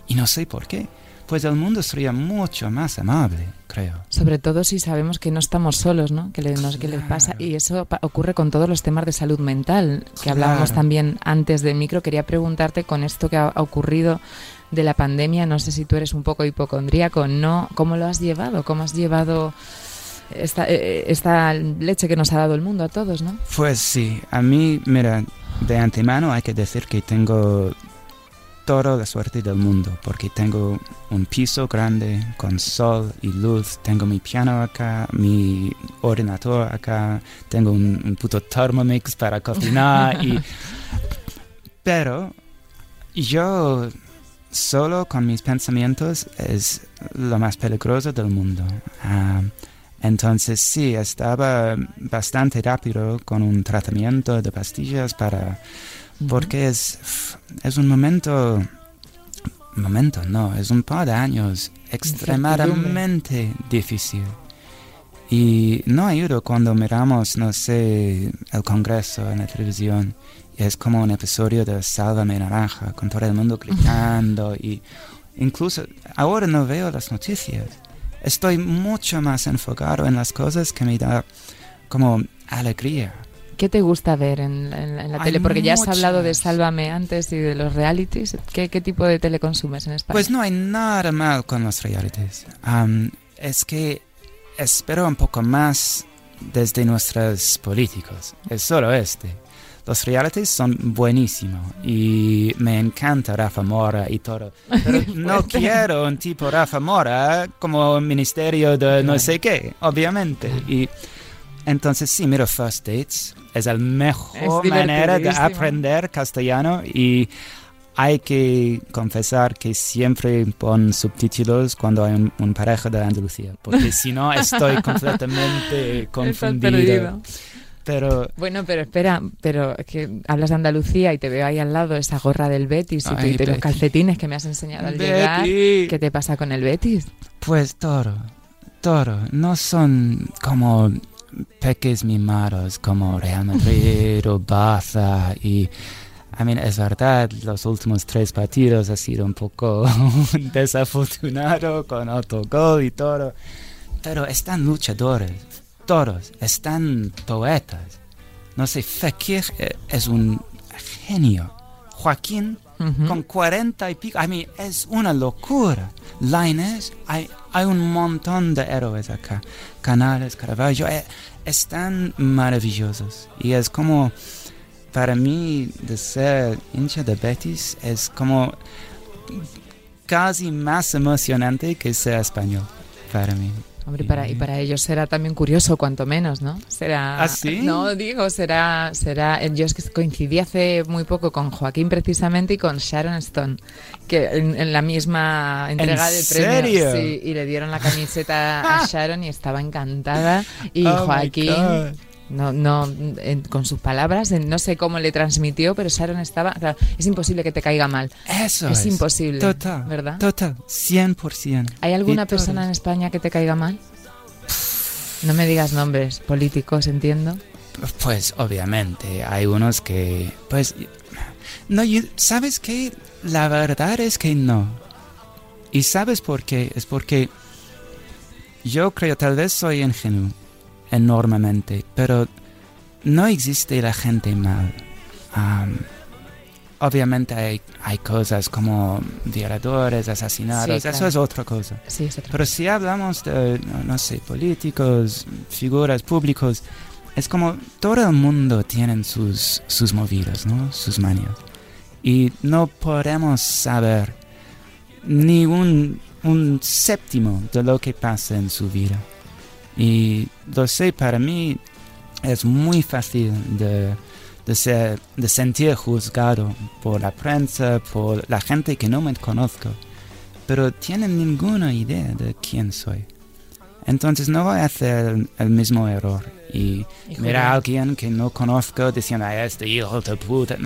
Speaker 3: Y no sé por qué. Pues el mundo sería mucho más amable, creo.
Speaker 1: Sobre todo si sabemos que no estamos solos, ¿no? Que, le, nos, que les pasa.
Speaker 3: Claro.
Speaker 1: Y eso pa- ocurre con todos los temas de salud mental, que hablábamos
Speaker 3: Claro.
Speaker 1: también antes del micro. Quería preguntarte con esto que ha, ha ocurrido de la pandemia, no sé si tú eres un poco hipocondríaco, ¿no? ¿Cómo lo has llevado? ¿Cómo has llevado esta, eh, esta leche que nos ha dado el mundo a todos, no?
Speaker 3: Pues sí, a mí, mira, de antemano hay que decir que tengo toda la suerte del mundo, porque tengo un piso grande con sol y luz, tengo mi piano acá, mi ordenador acá, tengo un, un puto Thermomix para cocinar y... [laughs] Pero yo solo con mis pensamientos es lo más peligroso del mundo. Ah, entonces sí, estaba bastante rápido con un tratamiento de pastillas para... Porque es, es un momento... Momento, no, es un par de años extremadamente difícil. Y no ayuda cuando miramos, no sé, el Congreso en la televisión. Y es como un episodio de Sálvame Naranja, con todo el mundo [laughs] gritando. y incluso ahora no veo las noticias. Estoy mucho más enfocado en las cosas que me da como alegría.
Speaker 1: ¿Qué te gusta ver en, en- en la
Speaker 3: Hay
Speaker 1: tele? Porque ya has hablado de
Speaker 3: muchas.
Speaker 1: Sálvame antes y de los realities. ¿Qué, qué tipo de tele consumes en España?
Speaker 3: Pues no hay nada mal con los realities. Am, es que espero un poco más desde nuestros políticos. Es solo este. Los realities son buenísimos y me encanta Rafa Mora y todo. Pero [laughs] no quiero un tipo Rafa Mora como ministerio de no sé qué, obviamente. Y entonces sí, miro First Dates. Es la mejor
Speaker 1: Es
Speaker 3: manera de aprender castellano y hay que confesar que siempre pon subtítulos cuando hay un, un pareja de Andalucía, porque [laughs] si no estoy completamente confundido. Pero
Speaker 1: Bueno, pero espera, pero es que hablas de Andalucía y te veo ahí al lado esa gorra del Betis y,
Speaker 3: Ay,
Speaker 1: y de los
Speaker 3: Betty.
Speaker 1: calcetines que me has enseñado al llegar.
Speaker 3: Betty.
Speaker 1: ¿Qué te pasa con el Betis?
Speaker 3: Pues todo, todo. No son como peques mimados como Real Madrid o Barça y... I mean, es verdad, los últimos tres partidos ha sido un poco [laughs] desafortunado con autogol y todo. Pero están luchadores, todos, están poetas. No sé, Fekir eh, es un genio. Joaquín con 40 y pico. I mean, es una locura. Lainez, hay, hay un montón de héroes acá. Canales, Caravaggio, eh, están maravillosos. Y es como, para mí, de ser hincha de Betis, es como casi más emocionante que ser español, para mí.
Speaker 1: Hombre, y para, y para ellos será también curioso, cuanto menos, ¿no? Será.
Speaker 3: ¿Ah, sí?
Speaker 1: No, digo, será. será eh, Yo es que coincidí hace muy poco con Joaquín precisamente y con Sharon Stone, que en, en la misma entrega
Speaker 3: ¿En
Speaker 1: de premios. Sí, y le dieron la camiseta a [laughs] Sharon y estaba encantada. Y
Speaker 3: Oh
Speaker 1: Joaquín. No, no, en- con sus palabras, en- no sé cómo le transmitió, pero Sharon estaba. Claro, es imposible que te caiga mal.
Speaker 3: Eso
Speaker 1: Es
Speaker 3: es.
Speaker 1: imposible,
Speaker 3: Total.
Speaker 1: ¿verdad?
Speaker 3: Total. 100%.
Speaker 1: ¿Hay alguna
Speaker 3: Y
Speaker 1: persona en. España que te caiga mal? No me digas nombres políticos, entiendo.
Speaker 3: Pues obviamente hay unos que, pues, no, ¿sabes qué? La verdad es que no. ¿Y sabes por qué? Es porque yo creo, tal vez soy ingenuo enormemente, pero no existe la gente mal. Am, obviamente hay, hay cosas como violadores, asesinados,
Speaker 1: Sí,
Speaker 3: eso es otra cosa.
Speaker 1: Sí, es otra
Speaker 3: Pero si hablamos de, no, sé, políticos, figuras públicos, es como todo el mundo tiene sus, sus movidas, ¿no? Sus manías. Y no podemos saber ni un, un séptimo de lo que pasa en su vida. Y lo sé, para mí es muy fácil de, de, ser, de sentir juzgado por la prensa, por la gente que no me conozco pero tienen ninguna idea de quién soy. Entonces no voy a hacer el, mismo error y mirar a alguien que no conozco diciendo, "Ay, este hijo de puta.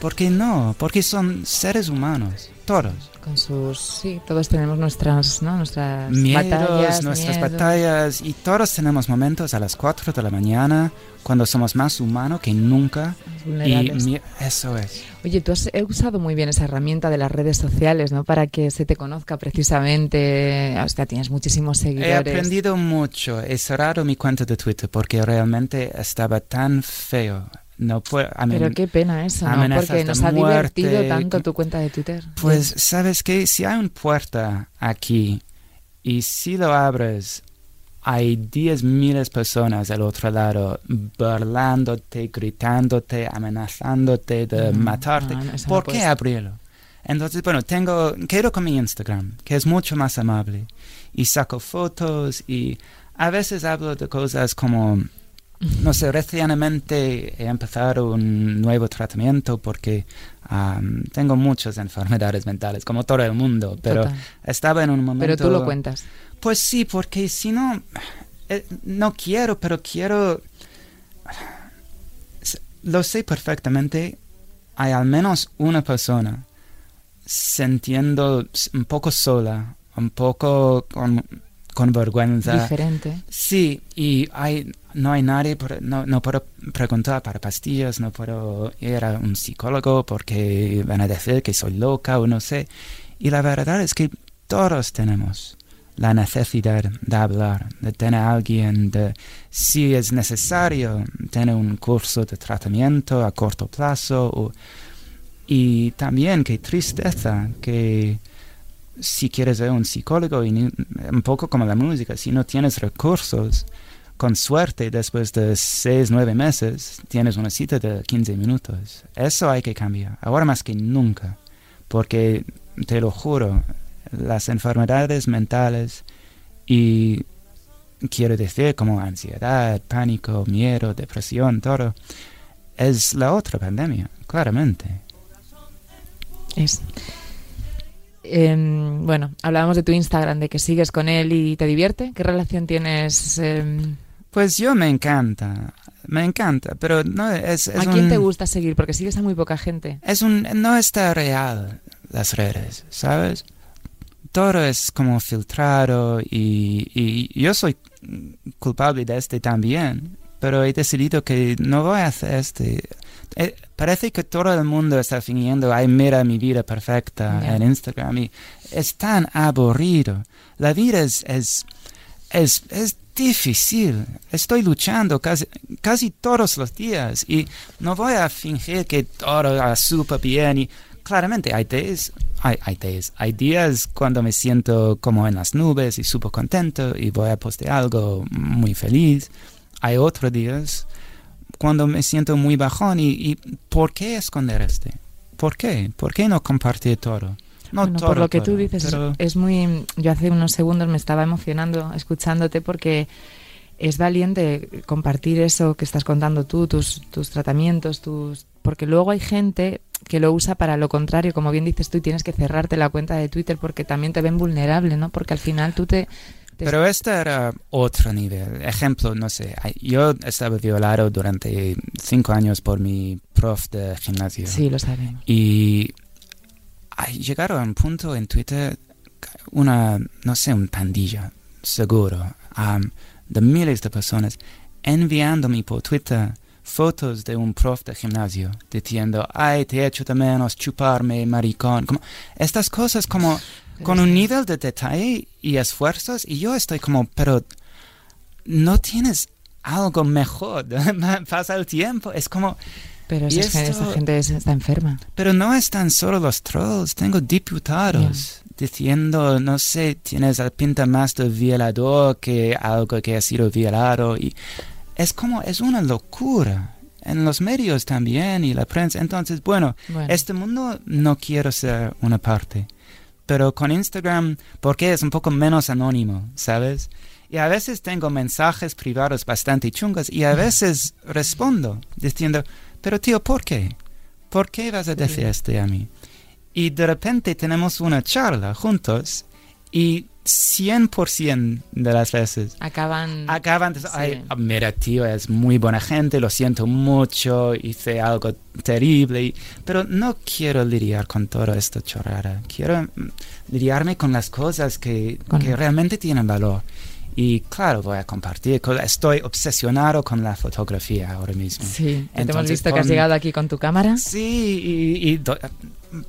Speaker 3: ¿Por qué no? Porque son seres humanos, todos.
Speaker 1: Con sus. Sí, todos tenemos nuestras, ¿no? Nuestras
Speaker 3: Miedos,
Speaker 1: batallas.
Speaker 3: nuestras batallas y todos tenemos momentos a las 4 de la mañana cuando somos más humanos que nunca. Y eso es.
Speaker 1: Oye, tú has he usado muy bien esa herramienta de las redes sociales, ¿no? Para que se te conozca precisamente. Hostia, tienes muchísimos
Speaker 3: He
Speaker 1: seguidores.
Speaker 3: aprendido mucho. He cerrado mi cuenta de Twitter porque realmente estaba tan feo. No puedo,
Speaker 1: Pero qué pena eso, Porque nos ha
Speaker 3: muerte,
Speaker 1: divertido tanto tu cuenta de Twitter.
Speaker 3: Pues, ¿sabes qué? Si hay una puerta aquí y si lo abres, hay 10 miles personas al otro lado burlándote, gritándote, amenazándote de
Speaker 1: No,
Speaker 3: matarte.
Speaker 1: no,
Speaker 3: ¿Por qué abrirlo? Entonces, bueno, tengo, quedo con mi Instagram, que es mucho más amable. Y saco fotos y a veces hablo de cosas como, no sé, recientemente he empezado un nuevo tratamiento porque tengo muchas enfermedades mentales, como todo el mundo, pero
Speaker 1: Total.
Speaker 3: estaba en un momento...
Speaker 1: Pero tú lo cuentas.
Speaker 3: Pues sí, porque si no, eh, no quiero, pero quiero... Lo sé perfectamente, hay al menos una persona sintiendo un poco sola, un poco con, con vergüenza.
Speaker 1: Diferente.
Speaker 3: Sí, y hay, no hay nadie, por- no, no puedo preguntar para pastillas, no puedo ir a un psicólogo porque van a decir que soy loca o no sé. Y la verdad es que todos tenemos la necesidad de hablar, de tener a alguien, de si es necesario tener un curso de tratamiento a corto plazo. y también qué tristeza que si quieres ver un psicólogo, un poco como la música, si no tienes recursos, con suerte, después de seis, nueve meses, tienes una cita de 15 minutos. Eso hay que cambiar, ahora más que nunca, porque te lo juro, las enfermedades mentales y quiero decir como ansiedad, pánico, miedo, depresión, todo, es la otra pandemia, claramente.
Speaker 1: Es. Em, bueno, hablábamos de tu Instagram, de que sigues con él y te divierte. ¿Qué relación tienes? em,
Speaker 3: Pues yo me encanta, me encanta, pero no es, es
Speaker 1: ¿A quién
Speaker 3: un-
Speaker 1: te gusta seguir? Porque sigues a muy poca gente.
Speaker 3: Es un, no está real las redes, ¿sabes? Todo es como filtrado y, y yo soy culpable de este también, pero he decidido que no voy a hacer este. Eh, parece que todo el mundo está fingiendo, ay, mira mi vida perfecta en Instagram y es tan aburrido. La vida es, es, es, es difícil. Estoy luchando casi, casi todos los días y no voy a fingir que todo va súper bien y claramente hay días, hay, hay días, hay días cuando me siento como en las nubes y súper contento y voy a postear algo muy feliz. Hay otros días cuando me siento muy bajón y, y ¿por qué esconder este? ¿Por qué? ¿Por qué no compartir todo? No
Speaker 1: Bueno, por lo que tú dices, es-
Speaker 3: pero-
Speaker 1: es muy... Yo hace unos segundos me estaba emocionando escuchándote porque es valiente compartir eso que estás contando tú, tus, tus tratamientos, tus... Porque luego hay gente que lo usa para lo contrario, como bien dices tú, y tienes que cerrarte la cuenta de Twitter porque también te ven vulnerable, ¿no? Porque al final tú te...
Speaker 3: Pero este era otro nivel. Ejemplo, no sé, yo estaba violado durante cinco años por mi prof de gimnasio.
Speaker 1: Sí, lo sabemos.
Speaker 3: Y llegaron a un punto en Twitter, una, no sé, un pandilla, seguro, am, de miles de personas, enviándome por Twitter fotos de un prof de gimnasio, diciendo, ay, te echo de menos chuparme, maricón. Como, estas cosas como con un nivel de detalle y esfuerzos, y yo estoy como, pero no tienes algo mejor, [laughs] pasa el tiempo, es como...
Speaker 1: Pero esa,
Speaker 3: esto-
Speaker 1: esa gente es- está enferma.
Speaker 3: Pero no están solo los trolls, tengo diputados diciendo, no sé, tienes la pinta más de violador que algo que ha sido violado. Y es como, es una locura. En los medios también y la prensa. Entonces, bueno,
Speaker 1: Bueno.
Speaker 3: este mundo no quiero ser una parte. Pero con Instagram, porque es un poco menos anónimo, ¿sabes? Y a veces tengo mensajes privados bastante chungos y a veces respondo diciendo, pero tío, ¿por qué? ¿Por qué vas a decir esto a mí? Y de repente tenemos una charla juntos y 100% de las veces
Speaker 1: Acaban...
Speaker 3: acaban
Speaker 1: Sí.
Speaker 3: ay, mira tío, es muy buena gente, lo siento mucho, hice algo terrible, y- pero no quiero lidiar con toda esta chorrada, quiero mm, lidiarme con las cosas que,
Speaker 1: Con-
Speaker 3: que realmente tienen valor. Y claro, voy a compartir, estoy obsesionado con la fotografía ahora mismo.
Speaker 1: Sí, que te hemos
Speaker 3: Entonces,
Speaker 1: visto que has llegado aquí con tu cámara.
Speaker 3: Sí, y, y do-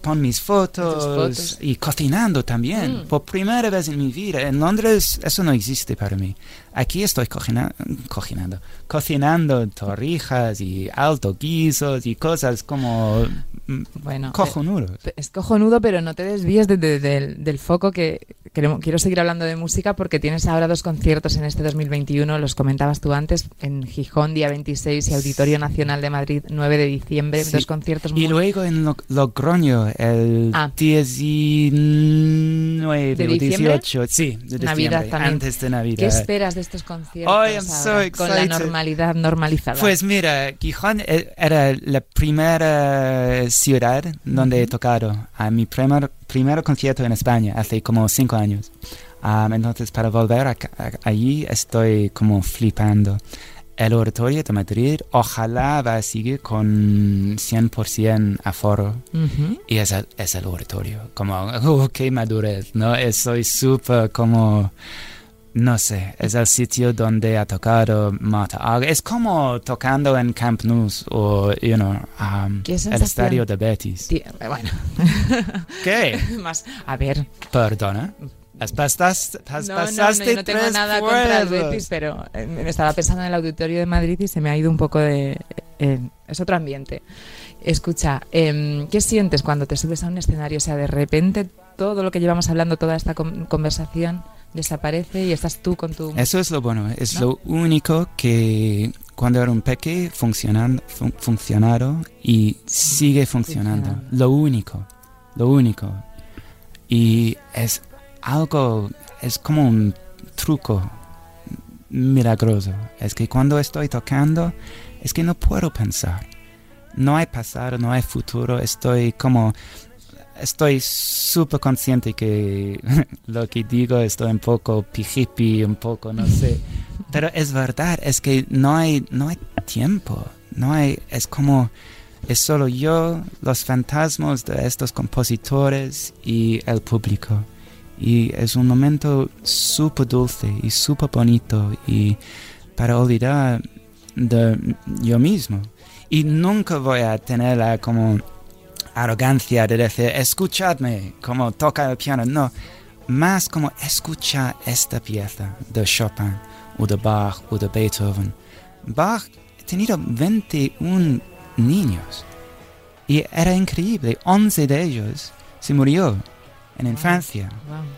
Speaker 3: pon mis fotos,
Speaker 1: fotos.
Speaker 3: y cocinando también.
Speaker 1: Mm.
Speaker 3: Por primera vez en mi vida. En Londres eso no existe para mí. Aquí estoy cocina- cocinando, cocinando torrijas y alto guisos y cosas como mm,
Speaker 1: Bueno, eh, es cojonudo, pero no te desvíes de- de- del- del foco que queremos- quiero seguir hablando de música porque tienes ahora dos conciertos en este 2021, los comentabas tú antes, en Gijón día 26 y Auditorio Nacional de Madrid 9 de diciembre,
Speaker 3: Sí.
Speaker 1: dos conciertos muy
Speaker 3: Y luego en Lo- El
Speaker 1: Ah.
Speaker 3: 19
Speaker 1: ¿De
Speaker 3: o
Speaker 1: diciembre?
Speaker 3: 18, sí, de
Speaker 1: Navidad también.
Speaker 3: antes de Navidad.
Speaker 1: ¿Qué esperas de estos conciertos
Speaker 3: am so
Speaker 1: con la normalidad normalizada?
Speaker 3: Pues mira, Gijón eh, era la primera ciudad donde he tocado a mi primer, primer concierto en España hace como cinco años. Am, entonces, para volver a, a- allí estoy como flipando. El Oratorio de Madrid ojalá va a seguir con 100% aforo.
Speaker 1: Ujú.
Speaker 3: Y es el, es el oratorio, como, oh, qué madurez, ¿no? Es- Soy súper como, no sé, es el sitio donde ha tocado Argerich. Es como tocando en Camp Nou o, you know, um, el estadio de Betis.
Speaker 1: Tí- Bueno,
Speaker 3: ¿Qué? [laughs]
Speaker 1: más, a ver,
Speaker 3: Perdona. Has pastas- has
Speaker 1: no, no, no,
Speaker 3: pasaste
Speaker 1: yo no tengo
Speaker 3: tres
Speaker 1: nada contra el. Betis, pero eh, me estaba pensando en el auditorio de Madrid y se me ha ido un poco de... eh, es otro ambiente. Escucha, em, ¿qué sientes cuando te subes a un escenario? O sea, de repente todo lo que llevamos hablando, toda esta con- conversación desaparece y estás tú con tu...
Speaker 3: Eso es lo bueno, es
Speaker 1: ¿No?
Speaker 3: lo único que cuando era un peque funcionan, fun- funcionado y sigue funcionando.
Speaker 1: Funcionando.
Speaker 3: Lo único, lo único. Y es algo, es como un truco milagroso. Es que cuando estoy tocando, es que no puedo pensar. No hay pasado, no hay futuro, estoy como estoy súper consciente que [laughs] lo que digo estoy un poco pijipi, un poco, no sé. [laughs] Pero es verdad, es que no hay, no hay tiempo. No hay, es como, es solo yo, los fantasmas de estos compositores y el público. Y es un momento súper dulce y súper bonito y para olvidar de yo mismo. Y nunca voy a tener la como arrogancia de decir, escuchadme, como toca el piano. No, más como escucha esta pieza de Chopin o de Bach o de Beethoven. Bach ha tenido 21 niños y era increíble. 11 de ellos se murió en infancia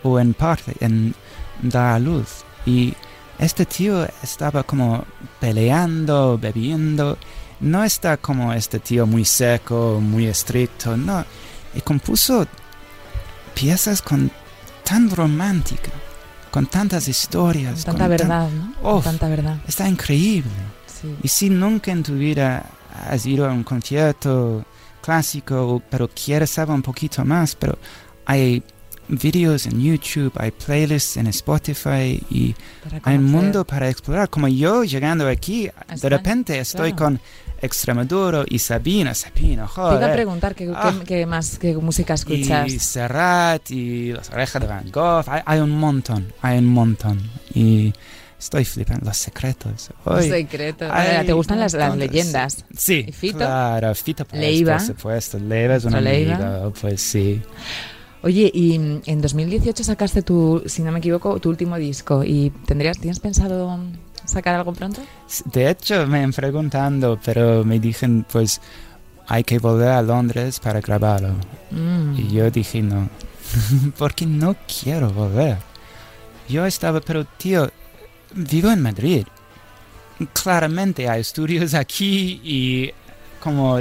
Speaker 1: Wow.
Speaker 3: o en parte en dar a luz. Y este tío estaba como peleando, bebiendo. No está como este tío muy seco, muy estricto, no. Y compuso piezas con tan romántica, con tantas historias.
Speaker 1: Tanta
Speaker 3: con tan-
Speaker 1: verdad, ¿no? Con
Speaker 3: Uf.
Speaker 1: Tanta verdad.
Speaker 3: está increíble.
Speaker 1: Sí.
Speaker 3: Y si nunca en tu vida has ido a un concierto clásico, pero quieres saber un poquito más, pero hay vídeos en YouTube, hay playlists en Spotify y hay un mundo para explorar. Como yo llegando aquí, de repente estoy
Speaker 1: claro.
Speaker 3: con Extremadura y Sabina, Sabina,
Speaker 1: Te iba a
Speaker 3: joder.
Speaker 1: preguntar qué,
Speaker 3: Ah.
Speaker 1: qué más, qué música escuchas.
Speaker 3: Y Serrat y las orejas de Van Gogh, hay, hay un montón, hay un montón. Y estoy flipando, los secretos. Hoy-
Speaker 1: secreto.
Speaker 3: Ay,
Speaker 1: ¿Te gustan las, leyendas?
Speaker 3: Sí,
Speaker 1: ¿Y Fito?
Speaker 3: claro, Fito
Speaker 1: Leiva.
Speaker 3: por supuesto. Leiva es un
Speaker 1: Nuestro Leiva.
Speaker 3: amigo, pues sí.
Speaker 1: Oye, y mm, en 2018 sacaste tu, si no me equivoco, tu último disco. ¿Y tendrías, tienes pensado sacar algo pronto?
Speaker 3: De hecho, me han preguntando, pero me dijeron, pues, hay que volver a Londres para grabarlo.
Speaker 1: Mm.
Speaker 3: Y yo dije, no, [laughs] porque no quiero volver. Yo estaba, pero tío, vivo en Madrid. Claramente hay estudios aquí y como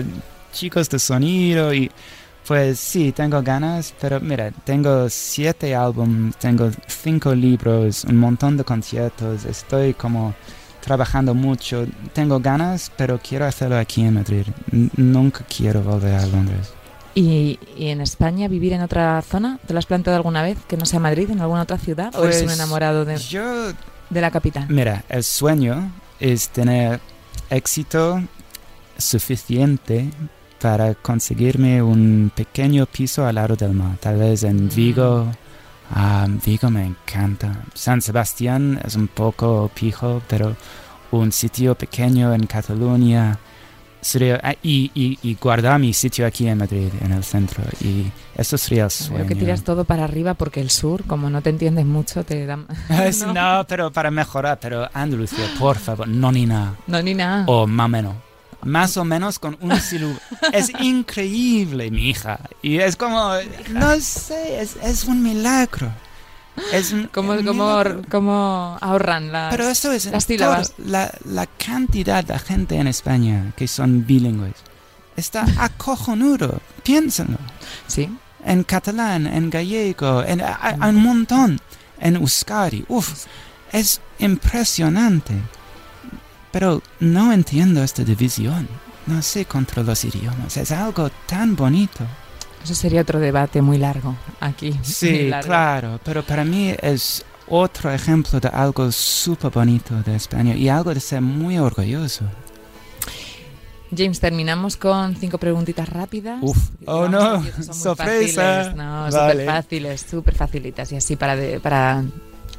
Speaker 3: chicos de sonido y pues sí, tengo ganas, pero mira, tengo siete álbumes, tengo cinco libros, un montón de conciertos, estoy como trabajando mucho, tengo ganas, pero quiero hacerlo aquí en Madrid. N- nunca quiero volver a Londres.
Speaker 1: ¿Y, y en España vivir en otra zona? ¿Te lo has planteado alguna vez? ¿Que no sea Madrid, en alguna otra ciudad? ¿O eres un
Speaker 3: Pues,
Speaker 1: enamorado de,
Speaker 3: Yo
Speaker 1: de la capital?
Speaker 3: Mira, el sueño es tener éxito suficiente para conseguirme un pequeño piso al lado del mar, tal vez en Vigo. Ah, Vigo me encanta. San Sebastián es un poco pijo, pero un sitio pequeño en Cataluña sería ah, y, y, y guardar mi sitio aquí en Madrid, en el centro. Y eso sería el sueño.
Speaker 1: Veo que tiras todo para arriba porque el sur, como no te entiendes mucho, te da...
Speaker 3: Es- [laughs] [laughs] no. pero para mejorar, pero Andalucía, por favor, no ni nada.
Speaker 1: No, ni nada.
Speaker 3: O más o menos. Más o menos con un silu. es increíble, mi hija. Y es como, no sé, es, es un milagro. Es un
Speaker 1: ¿Cómo,
Speaker 3: un
Speaker 1: cómo,
Speaker 3: milagro.
Speaker 1: cómo ahorran las,
Speaker 3: Pero eso es
Speaker 1: las sílabas?
Speaker 3: La, la cantidad de gente en España que son bilingües está acojonudo. Piénsenlo.
Speaker 1: Sí.
Speaker 3: En catalán, en gallego, en, un montón. En euskadi. Uf, es impresionante. Pero no entiendo esta división. No sé contra los idiomas. Es algo tan bonito.
Speaker 1: Eso sería otro debate muy largo aquí.
Speaker 3: Sí,
Speaker 1: largo.
Speaker 3: claro. Pero para mí es otro ejemplo de algo súper bonito de España y algo de ser muy orgulloso.
Speaker 1: James, terminamos con cinco preguntitas rápidas.
Speaker 3: Uf. Oh,
Speaker 1: Vamos,
Speaker 3: no. Sorpresa.
Speaker 1: fáciles. No,
Speaker 3: Vale.
Speaker 1: súper fáciles, súper facilitas. Y así para, de- para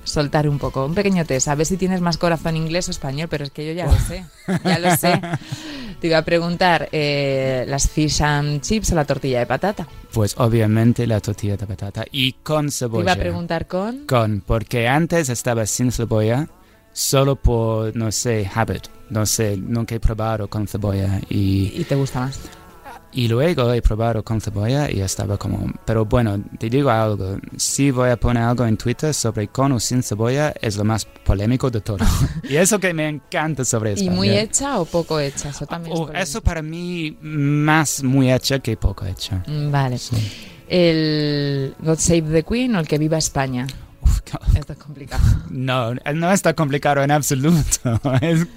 Speaker 1: soltar un poco. Un pequeño test. A ver si tienes más corazón inglés o español, pero es que yo ya lo sé. Ya lo sé. [laughs] Te iba a preguntar, eh, ¿las fish and chips o la tortilla de patata?
Speaker 3: Pues obviamente la tortilla de patata y con
Speaker 1: Te
Speaker 3: cebolla.
Speaker 1: iba a preguntar con...
Speaker 3: Con, porque antes estaba sin cebolla, solo por, no sé, habit. No sé, nunca he probado con cebolla. Y,
Speaker 1: ¿Y te gusta más?
Speaker 3: Y luego he probado con cebolla y estaba como... Pero bueno, te digo algo. Si voy a poner algo en Twitter sobre con o sin cebolla, es lo más polémico de todo. [laughs] y eso que me encanta sobre
Speaker 1: ¿Y
Speaker 3: España.
Speaker 1: muy hecha o poco hecha? Eso también es
Speaker 3: Oh,
Speaker 1: polémico.
Speaker 3: eso para mí más muy hecha que poco hecha.
Speaker 1: Mm, Vale.
Speaker 3: Sí.
Speaker 1: ¿El God Save the Queen o el que viva España?
Speaker 3: Uf,
Speaker 1: Esto es complicado.
Speaker 3: no, no está complicado en absoluto. [laughs] Es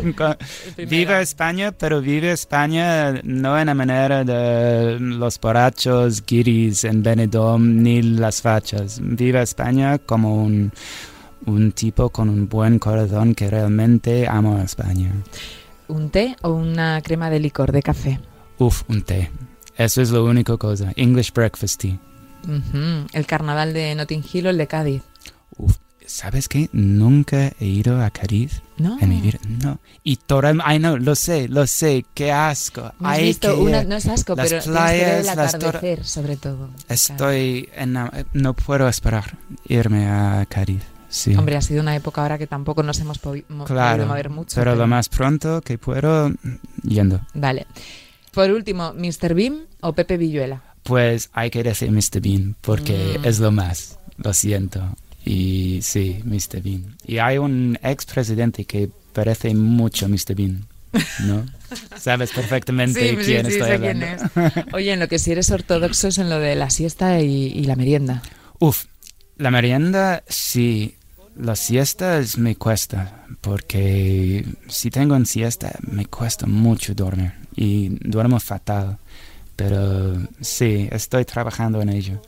Speaker 3: Vive España, pero vive España no en la manera de los borrachos, guiris en Benidorm, ni las fachas. Vive España como un, un tipo con un buen corazón que realmente ama a España.
Speaker 1: ¿Un té o una crema de licor de café?
Speaker 3: Uf, un té. Eso es lo único cosa. English breakfast tea.
Speaker 1: Ujú. ¿El carnaval de Notting Hill o el de Cádiz?
Speaker 3: ¿Sabes qué? Nunca he ido a Cádiz
Speaker 1: ¿No?
Speaker 3: en mi vida. No. Y todo, ay no, lo sé, lo sé, qué asco.
Speaker 1: ¿No has
Speaker 3: Hay
Speaker 1: visto
Speaker 3: que
Speaker 1: una- no es asco,
Speaker 3: Las
Speaker 1: pero ver el
Speaker 3: playas, las
Speaker 1: atardecer, sobre todo.
Speaker 3: Estoy en, no puedo esperar irme a Cádiz. Sí.
Speaker 1: Hombre, ha sido una época ahora que tampoco nos hemos mo-
Speaker 3: claro.
Speaker 1: podido mover mucho.
Speaker 3: pero lo más pronto que puedo, yendo.
Speaker 1: Vale. Por último, ¿Mr. Bean o Pepe Villuela?
Speaker 3: Pues hay que decir Mr. Bean, porque
Speaker 1: Mm.
Speaker 3: es lo más. Lo siento. Y sí, Mr. Bean. Y hay un expresidente que parece mucho Mr. Bean, ¿no? [laughs] Sabes perfectamente quién estoy
Speaker 1: sé
Speaker 3: hablando.
Speaker 1: quién es. [laughs] Oye, en lo que si eres ortodoxo es en lo de la siesta y, y la merienda.
Speaker 3: Uf, la merienda sí, las siestas me cuesta, porque si tengo en siesta me cuesta mucho dormir y duermo fatal. Pero sí, estoy trabajando en ello.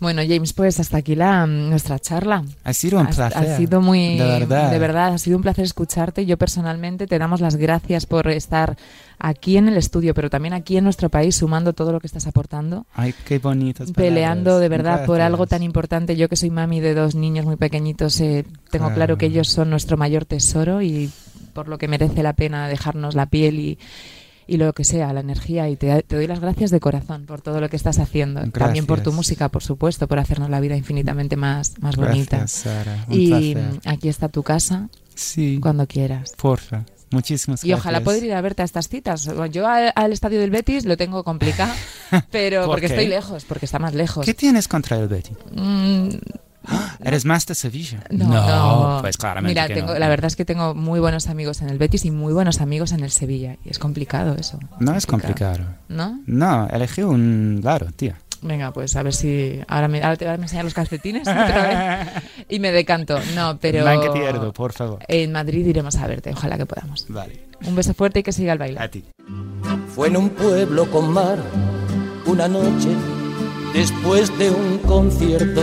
Speaker 1: Bueno, James, pues hasta aquí la, nuestra charla.
Speaker 3: Ha sido un
Speaker 1: Ha-
Speaker 3: placer.
Speaker 1: Ha sido muy.
Speaker 3: De verdad.
Speaker 1: de verdad, ha sido un placer escucharte. Yo personalmente te damos las gracias por estar aquí en el estudio, pero también aquí en nuestro país, sumando todo lo que estás aportando.
Speaker 3: Ay, qué bonitas
Speaker 1: Peleando de verdad por
Speaker 3: Gracias.
Speaker 1: algo tan importante. Yo que soy mami de dos niños muy pequeñitos, eh, tengo
Speaker 3: Claro.
Speaker 1: claro que ellos son nuestro mayor tesoro y por lo que merece la pena dejarnos la piel y, y lo que sea, la energía. Y te, te doy las gracias de corazón por todo lo que estás haciendo. También por tu música, por supuesto, por hacernos la vida infinitamente más, más bonita.
Speaker 3: Gracias, Sara. Un
Speaker 1: Y
Speaker 3: placer.
Speaker 1: aquí está tu casa
Speaker 3: Sí,
Speaker 1: cuando quieras.
Speaker 3: porfa. Muchísimas
Speaker 1: Y
Speaker 3: gracias.
Speaker 1: ojalá poder ir a verte a estas citas. Yo al, al estadio del Betis lo tengo complicado, [laughs] pero
Speaker 3: ¿Por
Speaker 1: porque
Speaker 3: qué?
Speaker 1: estoy lejos, porque está más lejos.
Speaker 3: ¿Qué tienes contra el Betty?
Speaker 1: Mm, [gasps]
Speaker 3: ¿Eres más de Sevilla?
Speaker 1: no, no.
Speaker 3: pues claramente
Speaker 1: Mira,
Speaker 3: que
Speaker 1: tengo,
Speaker 3: no.
Speaker 1: la verdad es que tengo muy buenos amigos en el Betis y muy buenos amigos en el Sevilla. Y es complicado eso.
Speaker 3: No es complicado.
Speaker 1: ¿No?
Speaker 3: No, elegí un lado, tía.
Speaker 1: Venga, pues a ver si. Ahora me, ahora te ahora me enseñan los calcetines [laughs] otra vez y me decanto. No, pero.
Speaker 3: Blanca Tierdo, por favor.
Speaker 1: En Madrid iremos a verte, ojalá que podamos.
Speaker 3: Vale.
Speaker 1: Un beso fuerte y que siga el baile.
Speaker 3: A ti.
Speaker 4: Fue en un pueblo con mar, una noche después de un concierto.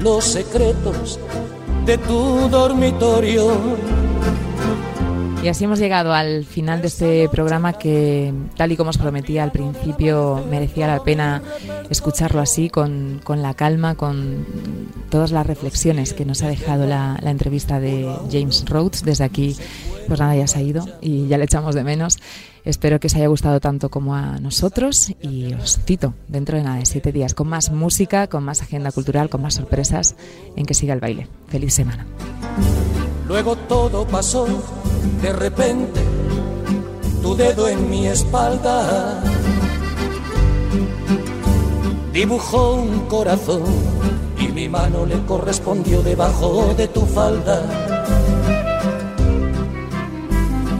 Speaker 4: los secretos de tu dormitorio.
Speaker 1: Y así hemos llegado al final de este programa que, tal y como os prometía al principio, merecía la pena escucharlo así, con, con la calma, con todas las reflexiones que nos ha dejado la, la entrevista de James Rhodes. Desde aquí, pues nada, ya se ha ido y ya le echamos de menos. Espero que os haya gustado tanto como a nosotros y os cito dentro de nada de siete días con más música, con más agenda cultural, con más sorpresas en que siga el baile. Feliz semana.
Speaker 4: Luego todo pasó de repente, tu dedo en mi espalda dibujó un corazón y mi mano le correspondió debajo de tu falda.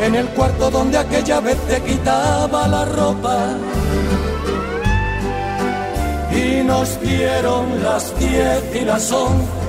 Speaker 4: en el cuarto donde aquella vez te quitaba la ropa. Y nos dieron las diez y las once